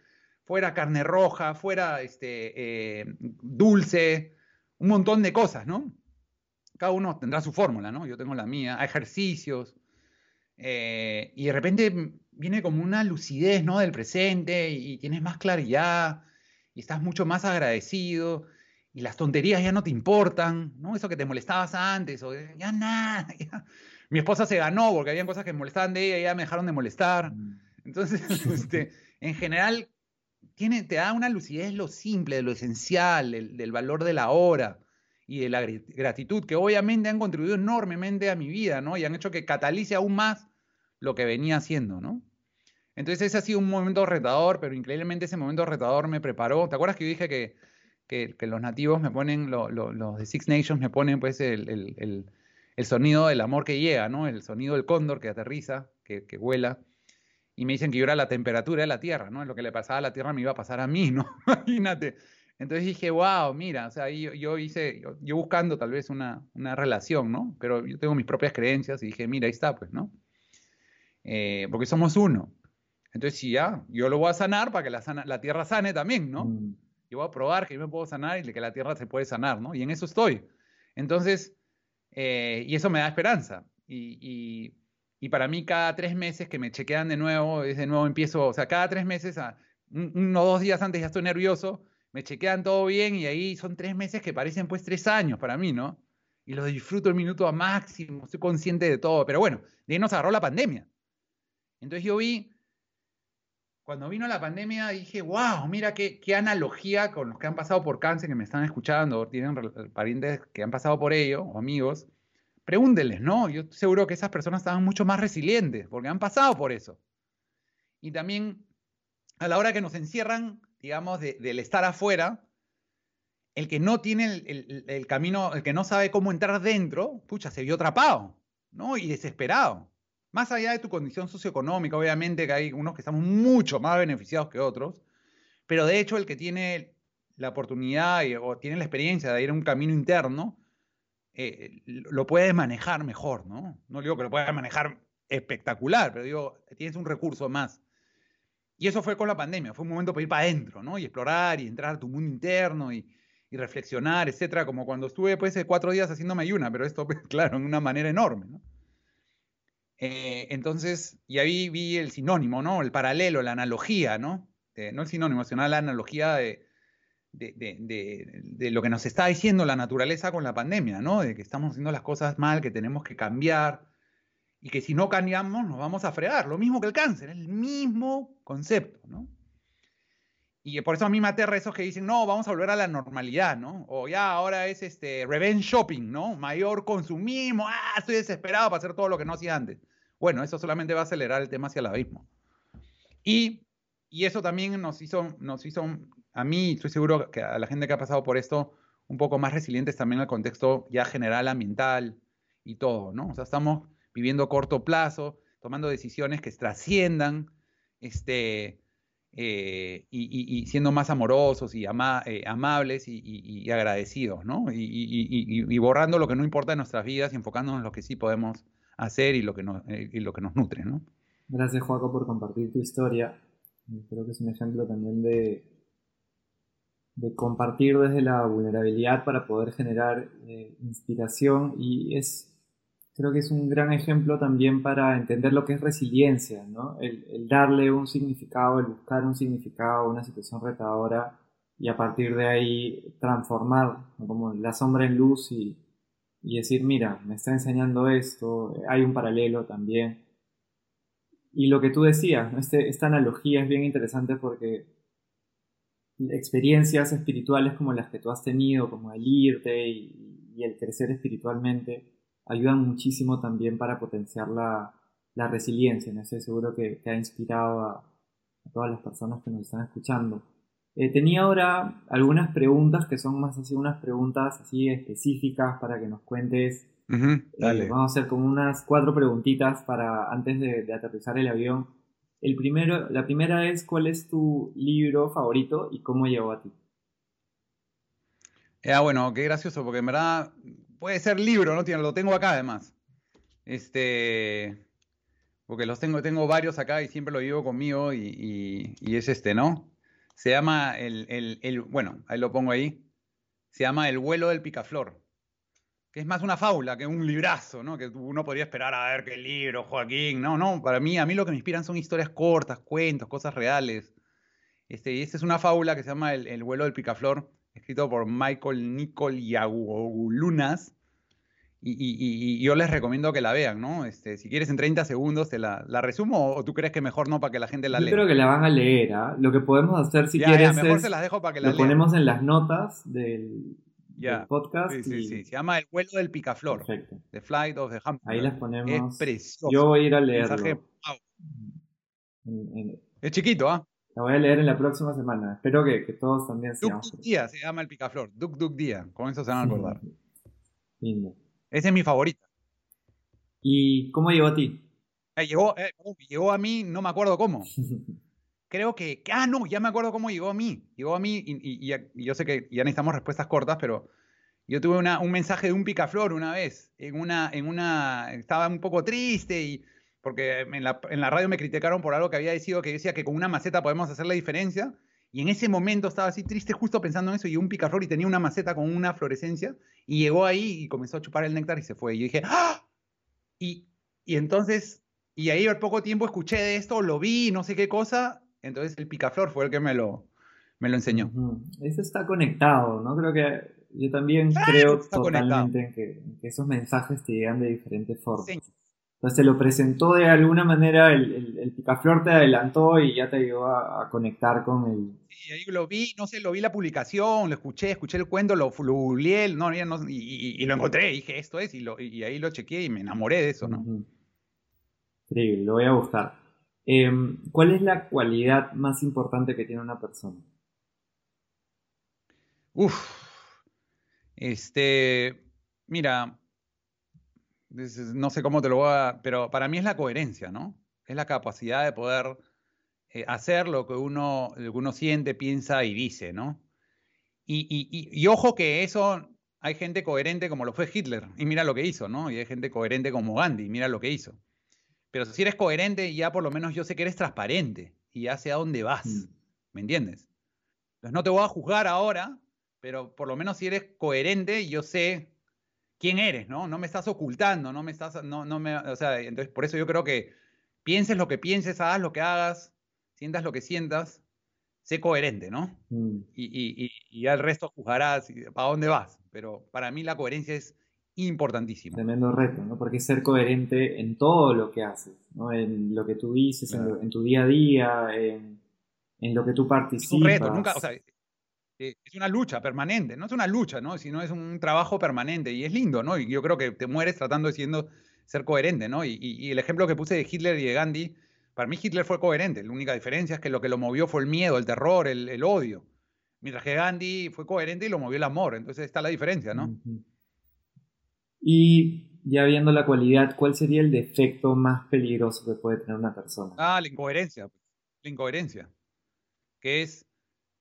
B: fuera carne roja, fuera este, eh, dulce, un montón de cosas, ¿no? Cada uno tendrá su fórmula, ¿no? Yo tengo la mía, ejercicios, eh, y de repente viene como una lucidez, ¿no? Del presente y tienes más claridad y estás mucho más agradecido y las tonterías ya no te importan, ¿no? Eso que te molestabas antes, o ya nada. Mi esposa se ganó porque habían cosas que me molestaban de ella y ya me dejaron de molestar. Mm. Entonces, este, en general, tiene, te da una lucidez lo simple, de lo esencial, del valor de la hora y de la gratitud, que obviamente han contribuido enormemente a mi vida, ¿no? Y han hecho que catalice aún más lo que venía haciendo, ¿no? Entonces ese ha sido un momento retador, pero increíblemente ese momento retador me preparó. ¿Te acuerdas que yo dije que que, los nativos me ponen, los de Six Nations me ponen pues el, sonido del amor que llega, ¿no? El sonido del cóndor que aterriza, que, vuela. Y me dicen que yo era la temperatura de la Tierra, ¿no? Lo que le pasaba a la Tierra me iba a pasar a mí, ¿no? Imagínate. Entonces dije, wow, mira, o sea, yo, yo hice, yo, buscando tal vez una, relación, ¿no? Pero yo tengo mis propias creencias y dije, mira, ahí está, pues, ¿no? Eh, porque somos uno. Entonces, sí, ya, yo lo voy a sanar para que la, la Tierra sane también, ¿no? Mm yo voy a probar que yo me puedo sanar y que la tierra se puede sanar, ¿no? Y en eso estoy. Entonces, eh, y eso me da esperanza. Y, para mí cada tres meses que me chequean de nuevo, es de nuevo empiezo, o sea, cada tres meses, a, uno o dos días antes ya estoy nervioso, me chequean todo bien y ahí son tres meses que parecen pues tres años para mí, ¿no? Y los disfruto el minuto a máximo, estoy consciente de todo, pero bueno, de ahí nos agarró la pandemia. Entonces yo vi cuando vino la pandemia dije, wow, mira qué, qué analogía con los que han pasado por cáncer, que me están escuchando, tienen parientes que han pasado por ello, o amigos, pregúntenles, ¿no? Yo seguro que esas personas estaban mucho más resilientes, porque han pasado por eso. Y también, a la hora que nos encierran, digamos, del estar afuera, el que no tiene el, el, camino, el que no sabe cómo entrar dentro, pucha, se vio atrapado, ¿no? Y desesperado. Más allá de tu condición socioeconómica, obviamente que hay unos que estamos mucho más beneficiados que otros, pero de hecho el que tiene la oportunidad o tiene la experiencia de ir a un camino interno, eh, lo puede manejar mejor, ¿no? No digo que lo pueda manejar espectacular, pero digo, tienes un recurso más. Y eso fue con la pandemia, fue un momento para ir para adentro, ¿no? Y explorar y entrar a tu mundo interno y, reflexionar, etcétera, como cuando estuve pues cuatro días haciéndome ayuna, pero esto, claro, en una manera enorme, ¿no? Eh, entonces, y ahí vi el sinónimo, ¿no? El paralelo, la analogía, ¿no? no el sinónimo, sino la analogía de, lo que nos está diciendo la naturaleza con la pandemia, ¿no? De que estamos haciendo las cosas mal, que tenemos que cambiar y que si no cambiamos nos vamos a fregar. Lo mismo que el cáncer, el mismo concepto, ¿no? Y por eso a mí me aterra esos que dicen, no, vamos a volver a la normalidad, ¿no? O ya ahora es este revenge shopping, ¿no? Mayor consumismo, ah, estoy desesperado para hacer todo lo que no hacía antes. Bueno, eso solamente va a acelerar el tema hacia el abismo. Y, y eso también nos hizo, nos hizo, a mí, estoy seguro que a la gente que ha pasado por esto, un poco más resilientes también al contexto ya general ambiental y todo, ¿no? O sea, estamos viviendo a corto plazo, tomando decisiones que trasciendan, este, eh, y, siendo más amorosos y eh, amables y, agradecidos, ¿no? Y, borrando lo que no importa en nuestras vidas y enfocándonos en lo que sí podemos hacer y lo que nos, eh, lo que nos nutre, ¿no?
A: Gracias, Joaco, por compartir tu historia. Creo que es un ejemplo también de, compartir desde la vulnerabilidad para poder generar inspiración y es creo que es un gran ejemplo también para entender lo que es resiliencia, ¿no? El, darle un significado, el buscar un significado, una situación retadora y a partir de ahí transformar como la sombra en luz y, decir, mira, me está enseñando esto, hay un paralelo también. Y lo que tú decías, este, esta analogía es bien interesante porque experiencias espirituales como las que tú has tenido, como el irte y el crecer espiritualmente, ayudan muchísimo también para potenciar la, la resiliencia. ¿no? Estoy seguro que, ha inspirado a, todas las personas que nos están escuchando. Eh, tenía ahora algunas preguntas que son más así, unas preguntas así específicas para que nos cuentes. Eh, vamos a hacer como unas cuatro preguntitas para antes de, aterrizar el avión. El primero, la primera es, ¿cuál es tu libro favorito y cómo llegó a ti?
B: Ah, bueno, qué gracioso, porque en verdad Puede ser libro, ¿no? Lo tengo acá además. Este. Porque los tengo, tengo varios acá y siempre lo llevo conmigo y, es este, ¿no? Se llama el, el, Bueno, ahí lo pongo ahí. Se llama El vuelo del picaflor. Que es más una fábula que un librazo, ¿no? Que uno podría esperar a ver qué libro, Joaquín. No, no, para mí, a mí lo que me inspiran son historias cortas, cuentos, cosas reales. Este, y esta es una fábula que se llama El, el vuelo del picaflor escrito por Michael Nicol Lunas. Y, y, y, yo les recomiendo que la vean, ¿no? Este, si quieres en 30 segundos te la, la resumo o tú crees que mejor no para que la gente la lea.
A: Yo creo que la van a leer, ¿ah? Lo que podemos hacer si quieres mejor se las dejo para que la lo ponemos en las notas del, podcast.
B: Sí, sí, sí. Se llama El vuelo del picaflor. Perfecto. The Flight of the Hummingbird.
A: Ahí las ponemos. Es precioso. Yo voy a ir a leerlo.
B: Es chiquito, ¿ah?
A: La voy a leer en la próxima semana. Espero que, que todos también
B: sean. Duk Duk Día se llama el picaflor. Duk Duk Día. Con eso se van a acordar. Lindo. Ese es mi favorita.
A: ¿Y cómo llegó a ti?
B: Eh, llegó, eh, llegó a mí, no me acuerdo cómo. Creo que. Ah, no, ya me acuerdo cómo llegó a mí. Llegó a mí y, y, yo sé que ya necesitamos respuestas cortas, pero yo tuve una, un mensaje de un picaflor una vez. En una, en una. Estaba un poco triste y porque en la, en la, radio me criticaron por algo que había decidido que decía que con una maceta podemos hacer la diferencia. Y en ese momento estaba así triste justo pensando en eso y un picaflor y tenía una maceta con una florescencia y llegó ahí y comenzó a chupar el néctar y se fue. Y yo dije, ¡ah! Y, y entonces, y ahí al poco tiempo escuché de esto, lo vi, no sé qué cosa. Entonces el picaflor fue el que me lo, me lo enseñó.
A: Eso está conectado, ¿no? Creo que yo también creo totalmente en que, esos mensajes te llegan de diferentes formas. Entonces te lo presentó de alguna manera, el, el, picaflor te adelantó y ya te ayudó a, conectar con el...
B: Sí, ahí lo vi, no sé, lo vi la publicación, lo escuché, escuché el cuento, lo, lo no, no, y, y, lo encontré, dije, esto es, y, lo, y ahí lo chequeé y me enamoré de eso, ¿no?
A: Increíble, lo voy a buscar. Em, ¿Cuál es la cualidad más importante que tiene una persona?
B: Uf, este, mira, no sé cómo te lo voy a, pero para mí es la coherencia, ¿no? Es la capacidad de poder eh, hacer lo que, uno, lo que uno siente, piensa y dice, ¿no? Y, ojo que eso, hay gente coherente como lo fue Hitler, y mira lo que hizo, ¿no? Y hay gente coherente como Gandhi, mira lo que hizo. Pero si eres coherente, ya por lo menos yo sé que eres transparente y ya sé a dónde vas, mm. ¿me entiendes? Entonces no te voy a juzgar ahora, pero por lo menos si eres coherente, yo sé quién eres, ¿no? No me estás ocultando, no me estás, no, no me, o sea, entonces por eso yo creo que pienses lo que pienses, hagas lo que hagas, sientas lo que sientas, sé coherente, ¿no? Mm. Y, y, y, al resto juzgarás para dónde vas, pero para mí la coherencia es importantísima.
A: Tremendo reto, ¿no? Porque ser coherente en todo lo que haces, ¿no? En lo que tú dices, en, tu día a día, en, en, lo que tú participas. Es un reto,
B: nunca, o sea, es una lucha permanente, no es una lucha, ¿no? Sino es un trabajo permanente y es lindo, ¿no? Y yo creo que te mueres tratando de siendo, ser coherente, ¿no? Y, el ejemplo que puse de Hitler y de Gandhi, para mí Hitler fue coherente, la única diferencia es que lo que lo movió fue el miedo, el terror, el, odio, mientras que Gandhi fue coherente y lo movió el amor, entonces está la diferencia, ¿no?
A: Y ya viendo la cualidad, ¿cuál sería el defecto más peligroso que puede tener una persona?
B: Ah, la incoherencia, la incoherencia, que es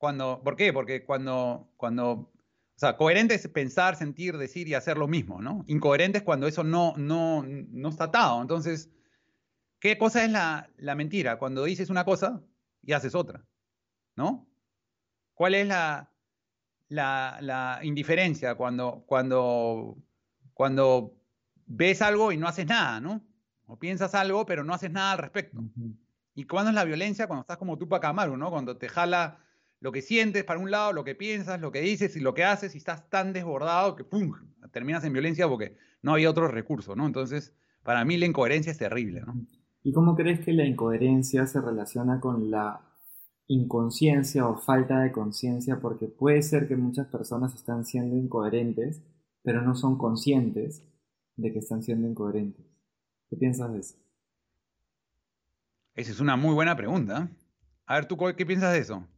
B: cuando, ¿por qué? Porque cuando, cuando, o sea, coherente es pensar, sentir, decir y hacer lo mismo, ¿no? Incoherente es cuando eso no, no, no está atado. Entonces, ¿qué cosa es la, la mentira? Cuando dices una cosa y haces otra, ¿no? ¿Cuál es la, la, la indiferencia cuando, cuando, cuando ves algo y no haces nada, ¿no? O piensas algo, pero no haces nada al respecto. ¿Y cuándo es la violencia? Cuando estás como tú para Amaru, ¿no? Cuando te jala lo que sientes para un lado, lo que piensas, lo que dices y lo que haces, y estás tan desbordado que ¡pum! terminas en violencia porque no hay otro recurso, ¿no? Entonces, para mí la incoherencia es terrible, ¿no?
A: ¿Y cómo crees que la incoherencia se relaciona con la inconsciencia o falta de conciencia? Porque puede ser que muchas personas están siendo incoherentes, pero no son conscientes de que están siendo incoherentes. ¿Qué piensas de eso?
B: Esa es una muy buena pregunta. A ver, ¿tú qué piensas de eso?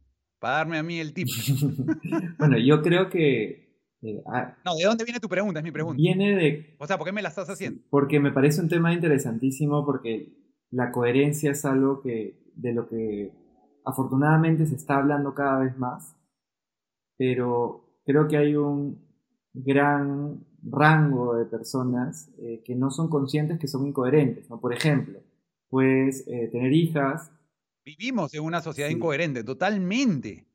B: Para darme a mí el tip.
A: bueno, yo creo que...
B: Eh, ah, no, ¿de dónde viene tu pregunta? Es mi pregunta.
A: Viene de...
B: O sea, ¿por qué me la estás haciendo?
A: Porque me parece un tema interesantísimo porque la coherencia es algo que de lo que afortunadamente se está hablando cada vez más, pero creo que hay un gran rango de personas eh, que no son conscientes que son incoherentes. ¿no? Por ejemplo, puedes eh, tener hijas
B: Vivimos en una sociedad incoherente, totalmente.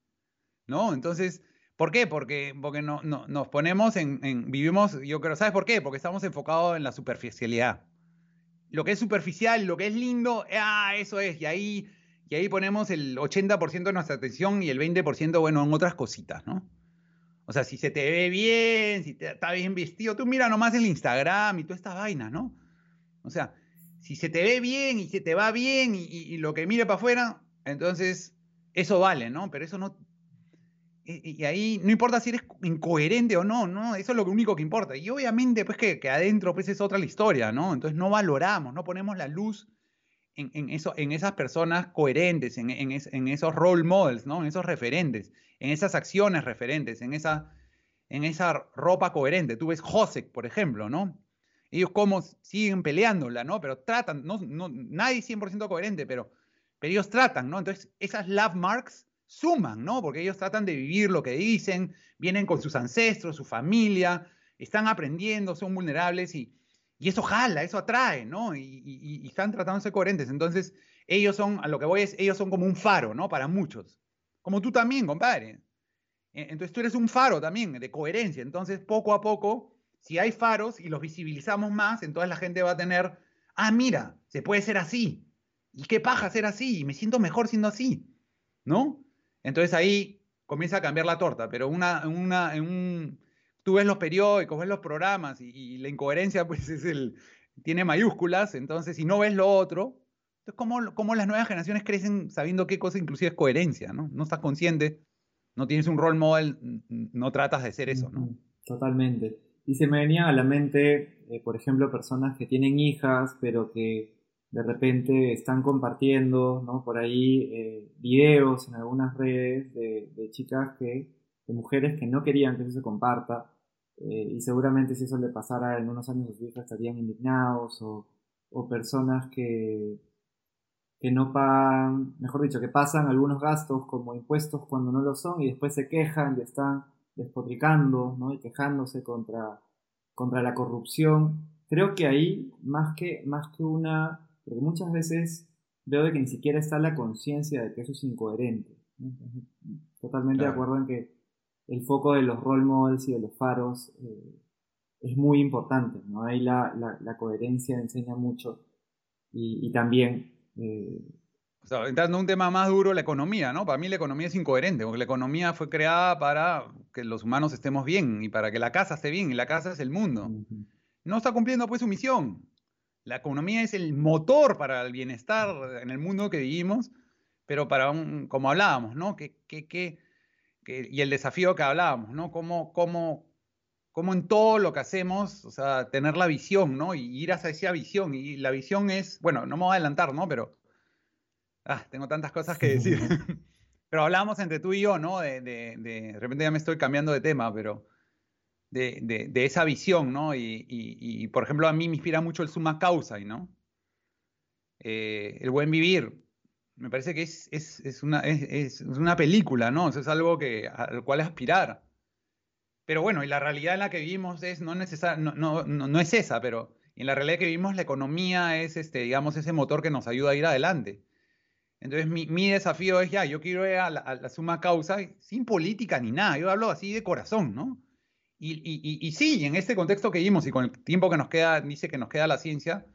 B: ¿No? Entonces, ¿por qué? Porque, porque no, no, nos ponemos en, Vivimos, yo creo, ¿sabes por qué? Porque estamos enfocados en la superficialidad. Lo que es superficial, lo que es lindo, ah, eso es. Y ahí, y ahí ponemos el 80% de nuestra atención y el 20%, bueno, en otras cositas, ¿no? O sea, si se te ve bien, si te, está bien vestido, tú mira nomás el Instagram y toda esta vaina, ¿no? O sea, si se te ve bien y se te va bien y, lo que mire para afuera, entonces eso vale, ¿no? Pero eso no... Y, ahí no importa si eres incoherente o no, ¿no? Eso es lo único que importa. Y obviamente, pues que, adentro, pues es otra la historia, ¿no? Entonces no valoramos, no ponemos la luz en, eso, en esas personas coherentes, en, en, esos role models, ¿no? En esos referentes, en esas acciones referentes, en esa, en esa ropa coherente. Tú ves Josek, por ejemplo, ¿no? Ellos como siguen peleándola, ¿no? Pero tratan, no, no, nadie 100% coherente, pero, pero ellos tratan, ¿no? Entonces, esas love marks suman, ¿no? Porque ellos tratan de vivir lo que dicen, vienen con sus ancestros, su familia, están aprendiendo, son vulnerables y, y eso jala, eso atrae, ¿no? Y, y, están tratando de ser coherentes. Entonces, ellos son, a lo que voy es, ellos son como un faro, ¿no? Para muchos. Como tú también, compadre. E, entonces, tú eres un faro también de coherencia. Entonces, poco a poco si hay faros y los visibilizamos más, entonces la gente va a tener, ah, mira, se puede ser así. ¿Y qué paja ser así? Y me siento mejor siendo así, ¿no? Entonces ahí comienza a cambiar la torta, pero una, una, en un, tú ves los periódicos, ves los programas y, la incoherencia, pues es el, tiene mayúsculas, entonces si no ves lo otro, entonces ¿cómo, cómo las nuevas generaciones crecen sabiendo qué cosa inclusive es coherencia, ¿no? No estás consciente, no tienes un role model, no tratas de ser eso, ¿no?
A: Totalmente. Y se me venían a la mente, eh, por ejemplo, personas que tienen hijas, pero que de repente están compartiendo, ¿no? Por ahí eh, videos en algunas redes de, de chicas que, de mujeres que no querían que eso se comparta eh, y seguramente si eso le pasara en unos años sus hijas estarían indignados o, o personas que, que no pagan, mejor dicho, que pasan algunos gastos como impuestos cuando no lo son y después se quejan y están despotricando ¿no? y quejándose contra, contra la corrupción. Creo que ahí, más que, más que una, porque muchas veces veo de que ni siquiera está la conciencia de que eso es incoherente. Totalmente de acuerdo en que el foco de los role models y de los faros eh, es muy importante, ¿no? Ahí la, la, coherencia enseña mucho y, también...
B: Eh, o sea, entrando en un tema más duro, la economía, ¿no? Para mí la economía es incoherente, porque la economía fue creada para que los humanos estemos bien y para que la casa esté bien, y la casa es el mundo. No está cumpliendo pues su misión. La economía es el motor para el bienestar en el mundo que vivimos, pero para un, como hablábamos, ¿no? Que, que, que y el desafío que hablábamos, ¿no? Cómo, cómo, cómo en todo lo que hacemos, o sea, tener la visión, ¿no? Y ir hacia esa visión. Y la visión es, bueno, no me voy a adelantar, ¿no? Pero, ah, tengo tantas cosas que decir. pero hablábamos entre tú y yo, ¿no? De, de, de, repente ya me estoy cambiando de tema, pero de, de esa visión, ¿no? Y, y, por ejemplo, a mí me inspira mucho el suma causa, ¿no? Eh, el buen vivir me parece que es, una, película, ¿no? es algo al cual aspirar. Pero bueno, y la realidad en la que vivimos es no, no, no, no, es esa, pero en la realidad que vivimos la economía es, este, digamos, ese motor que nos ayuda a ir adelante. Entonces mi, mi desafío es ya, yo quiero ir a la, suma causa sin política ni nada, yo hablo así de corazón, ¿no? Y, y, y, sí, en este contexto que vivimos y con el tiempo que nos queda, dice que nos queda la ciencia,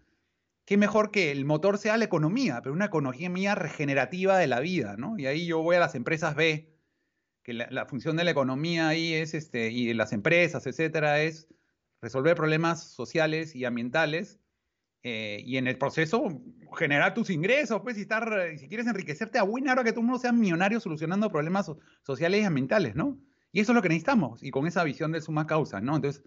B: qué mejor que el motor sea la economía, pero una economía regenerativa de la vida, ¿no? Y ahí yo voy a las empresas B, que la, función de la economía ahí es, este, y de las empresas, etcétera, es resolver problemas sociales y ambientales, eh, y en el proceso generar tus ingresos, pues, y estar, si quieres enriquecerte a buena hora que todo el mundo sea millonario solucionando problemas sociales y ambientales, ¿no? Y eso es lo que necesitamos, y con esa visión de suma causa, ¿no? Entonces,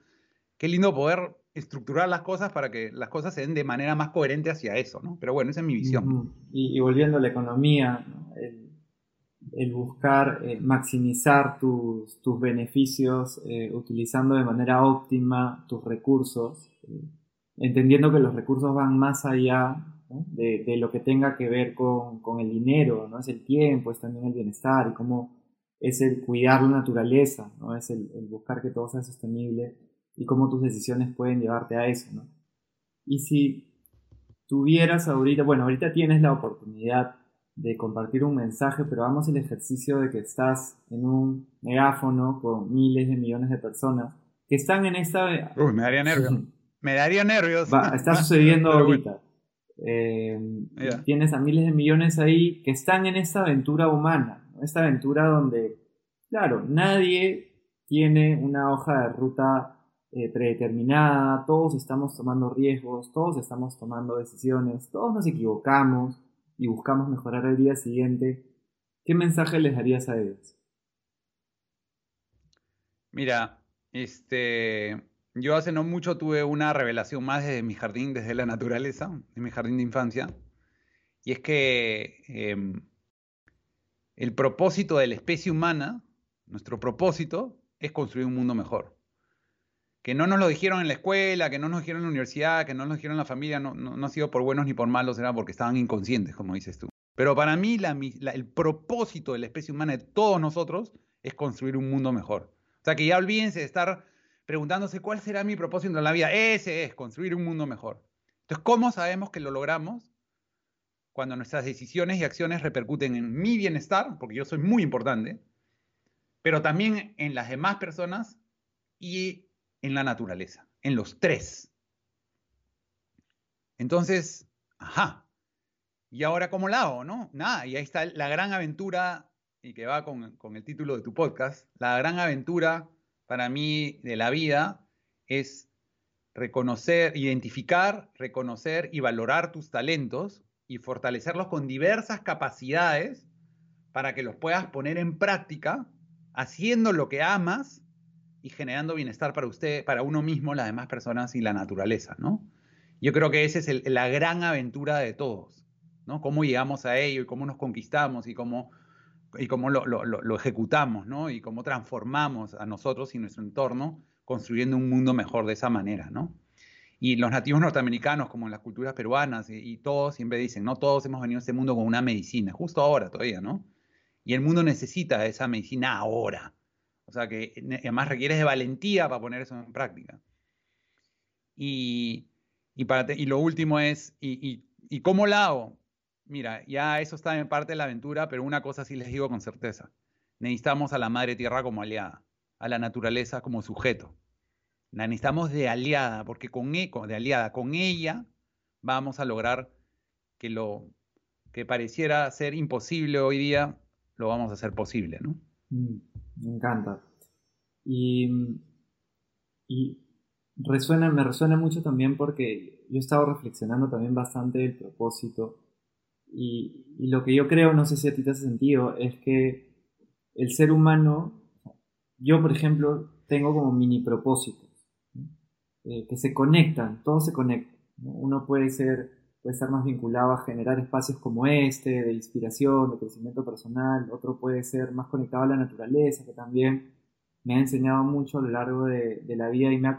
B: qué lindo poder estructurar las cosas para que las cosas se den de manera más coherente hacia eso, ¿no? Pero bueno, esa es mi visión.
A: y, volviendo a la economía, el, buscar eh, maximizar tus, tus beneficios eh, utilizando de manera óptima tus recursos, eh, entendiendo que los recursos van más allá de, de, lo que tenga que ver con, con, el dinero, ¿no? Es el tiempo, es también el bienestar y cómo es el cuidar la naturaleza, ¿no? Es el, el buscar que todo sea sostenible y cómo tus decisiones pueden llevarte a eso, ¿no? Y si tuvieras ahorita, bueno, ahorita tienes la oportunidad de compartir un mensaje, pero hagamos el ejercicio de que estás en un megáfono con miles de millones de personas que están en esta...
B: Uy, me daría nervios. me daría nervios.
A: está sucediendo ahorita. Eh, tienes a miles de millones ahí que están en esta aventura humana, esta aventura donde, claro, nadie tiene una hoja de ruta eh, predeterminada, todos estamos tomando riesgos, todos estamos tomando decisiones, todos nos equivocamos y buscamos mejorar el día siguiente, ¿qué mensaje les darías a ellos?
B: Mira, este, yo hace no mucho tuve una revelación más desde mi jardín, desde la naturaleza, en mi jardín de infancia, y es que em, el propósito de la especie humana, nuestro propósito, es construir un mundo mejor que no nos lo dijeron en la escuela, que no nos dijeron en la universidad, que no nos dijeron en la familia, no, no, ha sido por buenos ni por malos, era porque estaban inconscientes, como dices tú. Pero para mí el propósito de la especie humana, de todos nosotros, es construir un mundo mejor. O sea, que ya olvídense de estar preguntándose cuál será mi propósito en la vida. Ese es, construir un mundo mejor. Entonces, ¿cómo sabemos que lo logramos? Cuando nuestras decisiones y acciones repercuten en mi bienestar, porque yo soy muy importante, pero también en las demás personas y en la naturaleza, en los tres. Entonces, ajá. ¿Y ahora cómo la hago, no? Nada, y ahí está la gran aventura, y que va con, con el título de tu podcast, la gran aventura para mí de la vida es reconocer, identificar, reconocer y valorar tus talentos y fortalecerlos con diversas capacidades para que los puedas poner en práctica, haciendo lo que amas y generando bienestar para usted, para uno mismo, las demás personas y la naturaleza, ¿no? Yo creo que esa es la gran aventura de todos, ¿no? Cómo llegamos a ello y cómo nos conquistamos y cómo, y cómo lo, ejecutamos, ¿no? Y cómo transformamos a nosotros y nuestro entorno construyendo un mundo mejor de esa manera, ¿no? Y los nativos norteamericanos, como en las culturas peruanas, y, todos siempre dicen, no todos hemos venido a este mundo con una medicina, justo ahora todavía, ¿no? Y el mundo necesita esa medicina ahora. O sea que además requiere de valentía para poner eso en práctica. Y, y, para y lo último es, y, y, cómo la hago? Mira, ya eso está en parte de la aventura, pero una cosa sí les digo con certeza. Necesitamos a la Madre Tierra como aliada, a la naturaleza como sujeto. La necesitamos de aliada, porque con, e, de aliada, con ella vamos a lograr que lo que pareciera ser imposible hoy día, lo vamos a hacer posible, ¿no?
A: Mm, me encanta. Y, y resuena, me resuena mucho también porque yo he estado reflexionando también bastante del propósito y, y, lo que yo creo, no sé si a ti te hace sentido, es que el ser humano, yo por ejemplo, tengo como mini propósito eh, que se conectan, todo se conecta. Uno puede ser, puede estar más vinculado a generar espacios como este, de inspiración, de crecimiento personal, otro puede ser más conectado a la naturaleza, que también me ha enseñado mucho a lo largo de, la vida y me,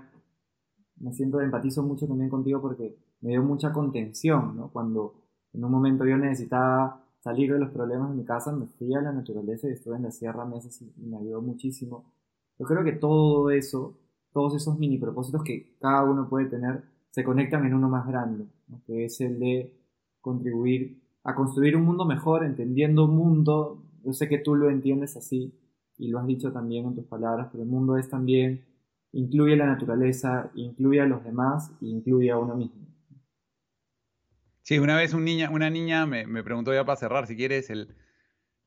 A: me siento empatizo mucho también contigo porque me dio mucha contención, ¿no? Cuando en un momento yo necesitaba salir de los problemas de mi casa, me fui a la naturaleza y estuve en la sierra meses y me ayudó muchísimo. Yo creo que todo eso todos esos mini propósitos que cada uno puede tener se conectan en uno más grande, que es el de contribuir a construir un mundo mejor, entendiendo un mundo, yo sé que tú lo entiendes así y lo has dicho también en tus palabras, pero el mundo es también, incluye la naturaleza, incluye a los demás incluye a uno mismo.
B: Sí, una vez niña, una niña me, preguntó ya para cerrar, si quieres, el,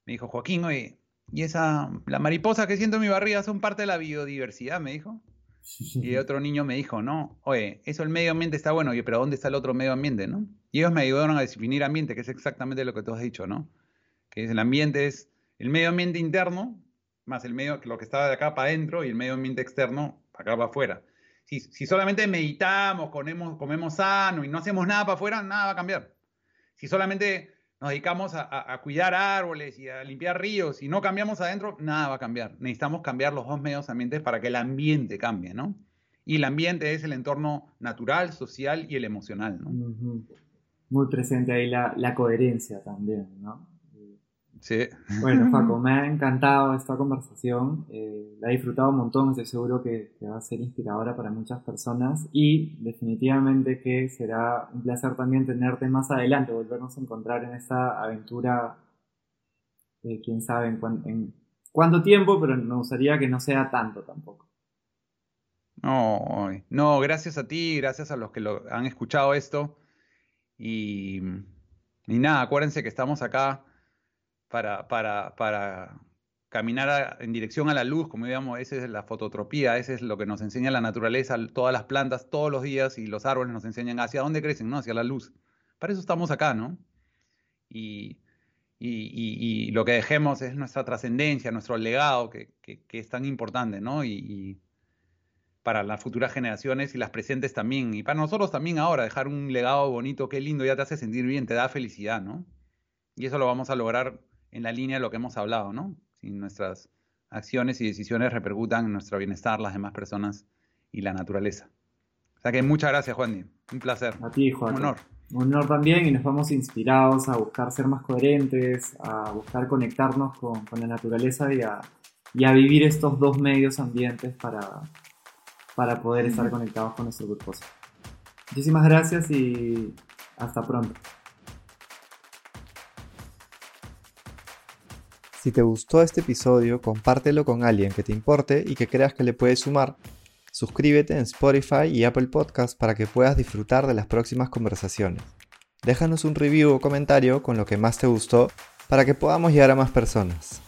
B: me dijo, Joaquín, oye, ¿y esa, la mariposa que siento en mi barriga son parte de la biodiversidad? Me dijo. Y otro niño me dijo, no, oye, eso el medio ambiente está bueno, pero ¿dónde está el otro medio ambiente, no? Y ellos me ayudaron a definir ambiente, que es exactamente lo que tú has dicho, ¿no? Que es el ambiente es el medio ambiente interno, más el medio, lo que está de acá para adentro, y el medio ambiente externo, para acá para afuera. Si, solamente meditamos, comemos, comemos sano y no hacemos nada para afuera, nada va a cambiar. Si solamente nos dedicamos a, cuidar árboles y a limpiar ríos y no cambiamos adentro, nada va a cambiar. Necesitamos cambiar los dos medios ambientes para que el ambiente cambie, ¿no? Y el ambiente es el entorno natural, social y el emocional, ¿no?
A: Muy presente ahí la, la coherencia también, ¿no?
B: Sí.
A: Bueno, Paco, me ha encantado esta conversación. Eh, la he disfrutado un montón. Estoy seguro que, va a ser inspiradora para muchas personas. Y definitivamente que será un placer también tenerte más adelante, volvernos a encontrar en esta aventura. Eh, quién sabe en, en, cuánto tiempo, pero me gustaría que no sea tanto tampoco.
B: No, no, gracias a ti, gracias a los que lo han escuchado esto. Y, y nada, acuérdense que estamos acá para, para, para caminar en dirección a la luz, como digamos, esa es la fototropía, ese es lo que nos enseña la naturaleza, todas las plantas todos los días y los árboles nos enseñan hacia dónde crecen, ¿no? Hacia la luz. Para eso estamos acá, ¿no? Y, y, y, lo que dejemos es nuestra trascendencia, nuestro legado, que, que, es tan importante, ¿no? Y, para las futuras generaciones y las presentes también. Y para nosotros también ahora, dejar un legado bonito, qué lindo, ya te hace sentir bien, te da felicidad, ¿no? Y eso lo vamos a lograr en la línea de lo que hemos hablado, ¿no? Si nuestras acciones y decisiones repercutan en nuestro bienestar, las demás personas y la naturaleza. O sea que muchas gracias, Juan. Un placer.
A: A ti, Juan. Un honor. Un honor también y nos vamos inspirados a buscar ser más coherentes, a buscar conectarnos con, la naturaleza y a, y a, vivir estos dos medios ambientes para, para poder estar conectados con nuestro propósito. Muchísimas gracias y hasta pronto.
C: Si te gustó este episodio, compártelo con alguien que te importe y que creas que le puede sumar. Suscríbete en Spotify y Apple Podcast para que puedas disfrutar de las próximas conversaciones. Déjanos un review o comentario con lo que más te gustó para que podamos llegar a más personas.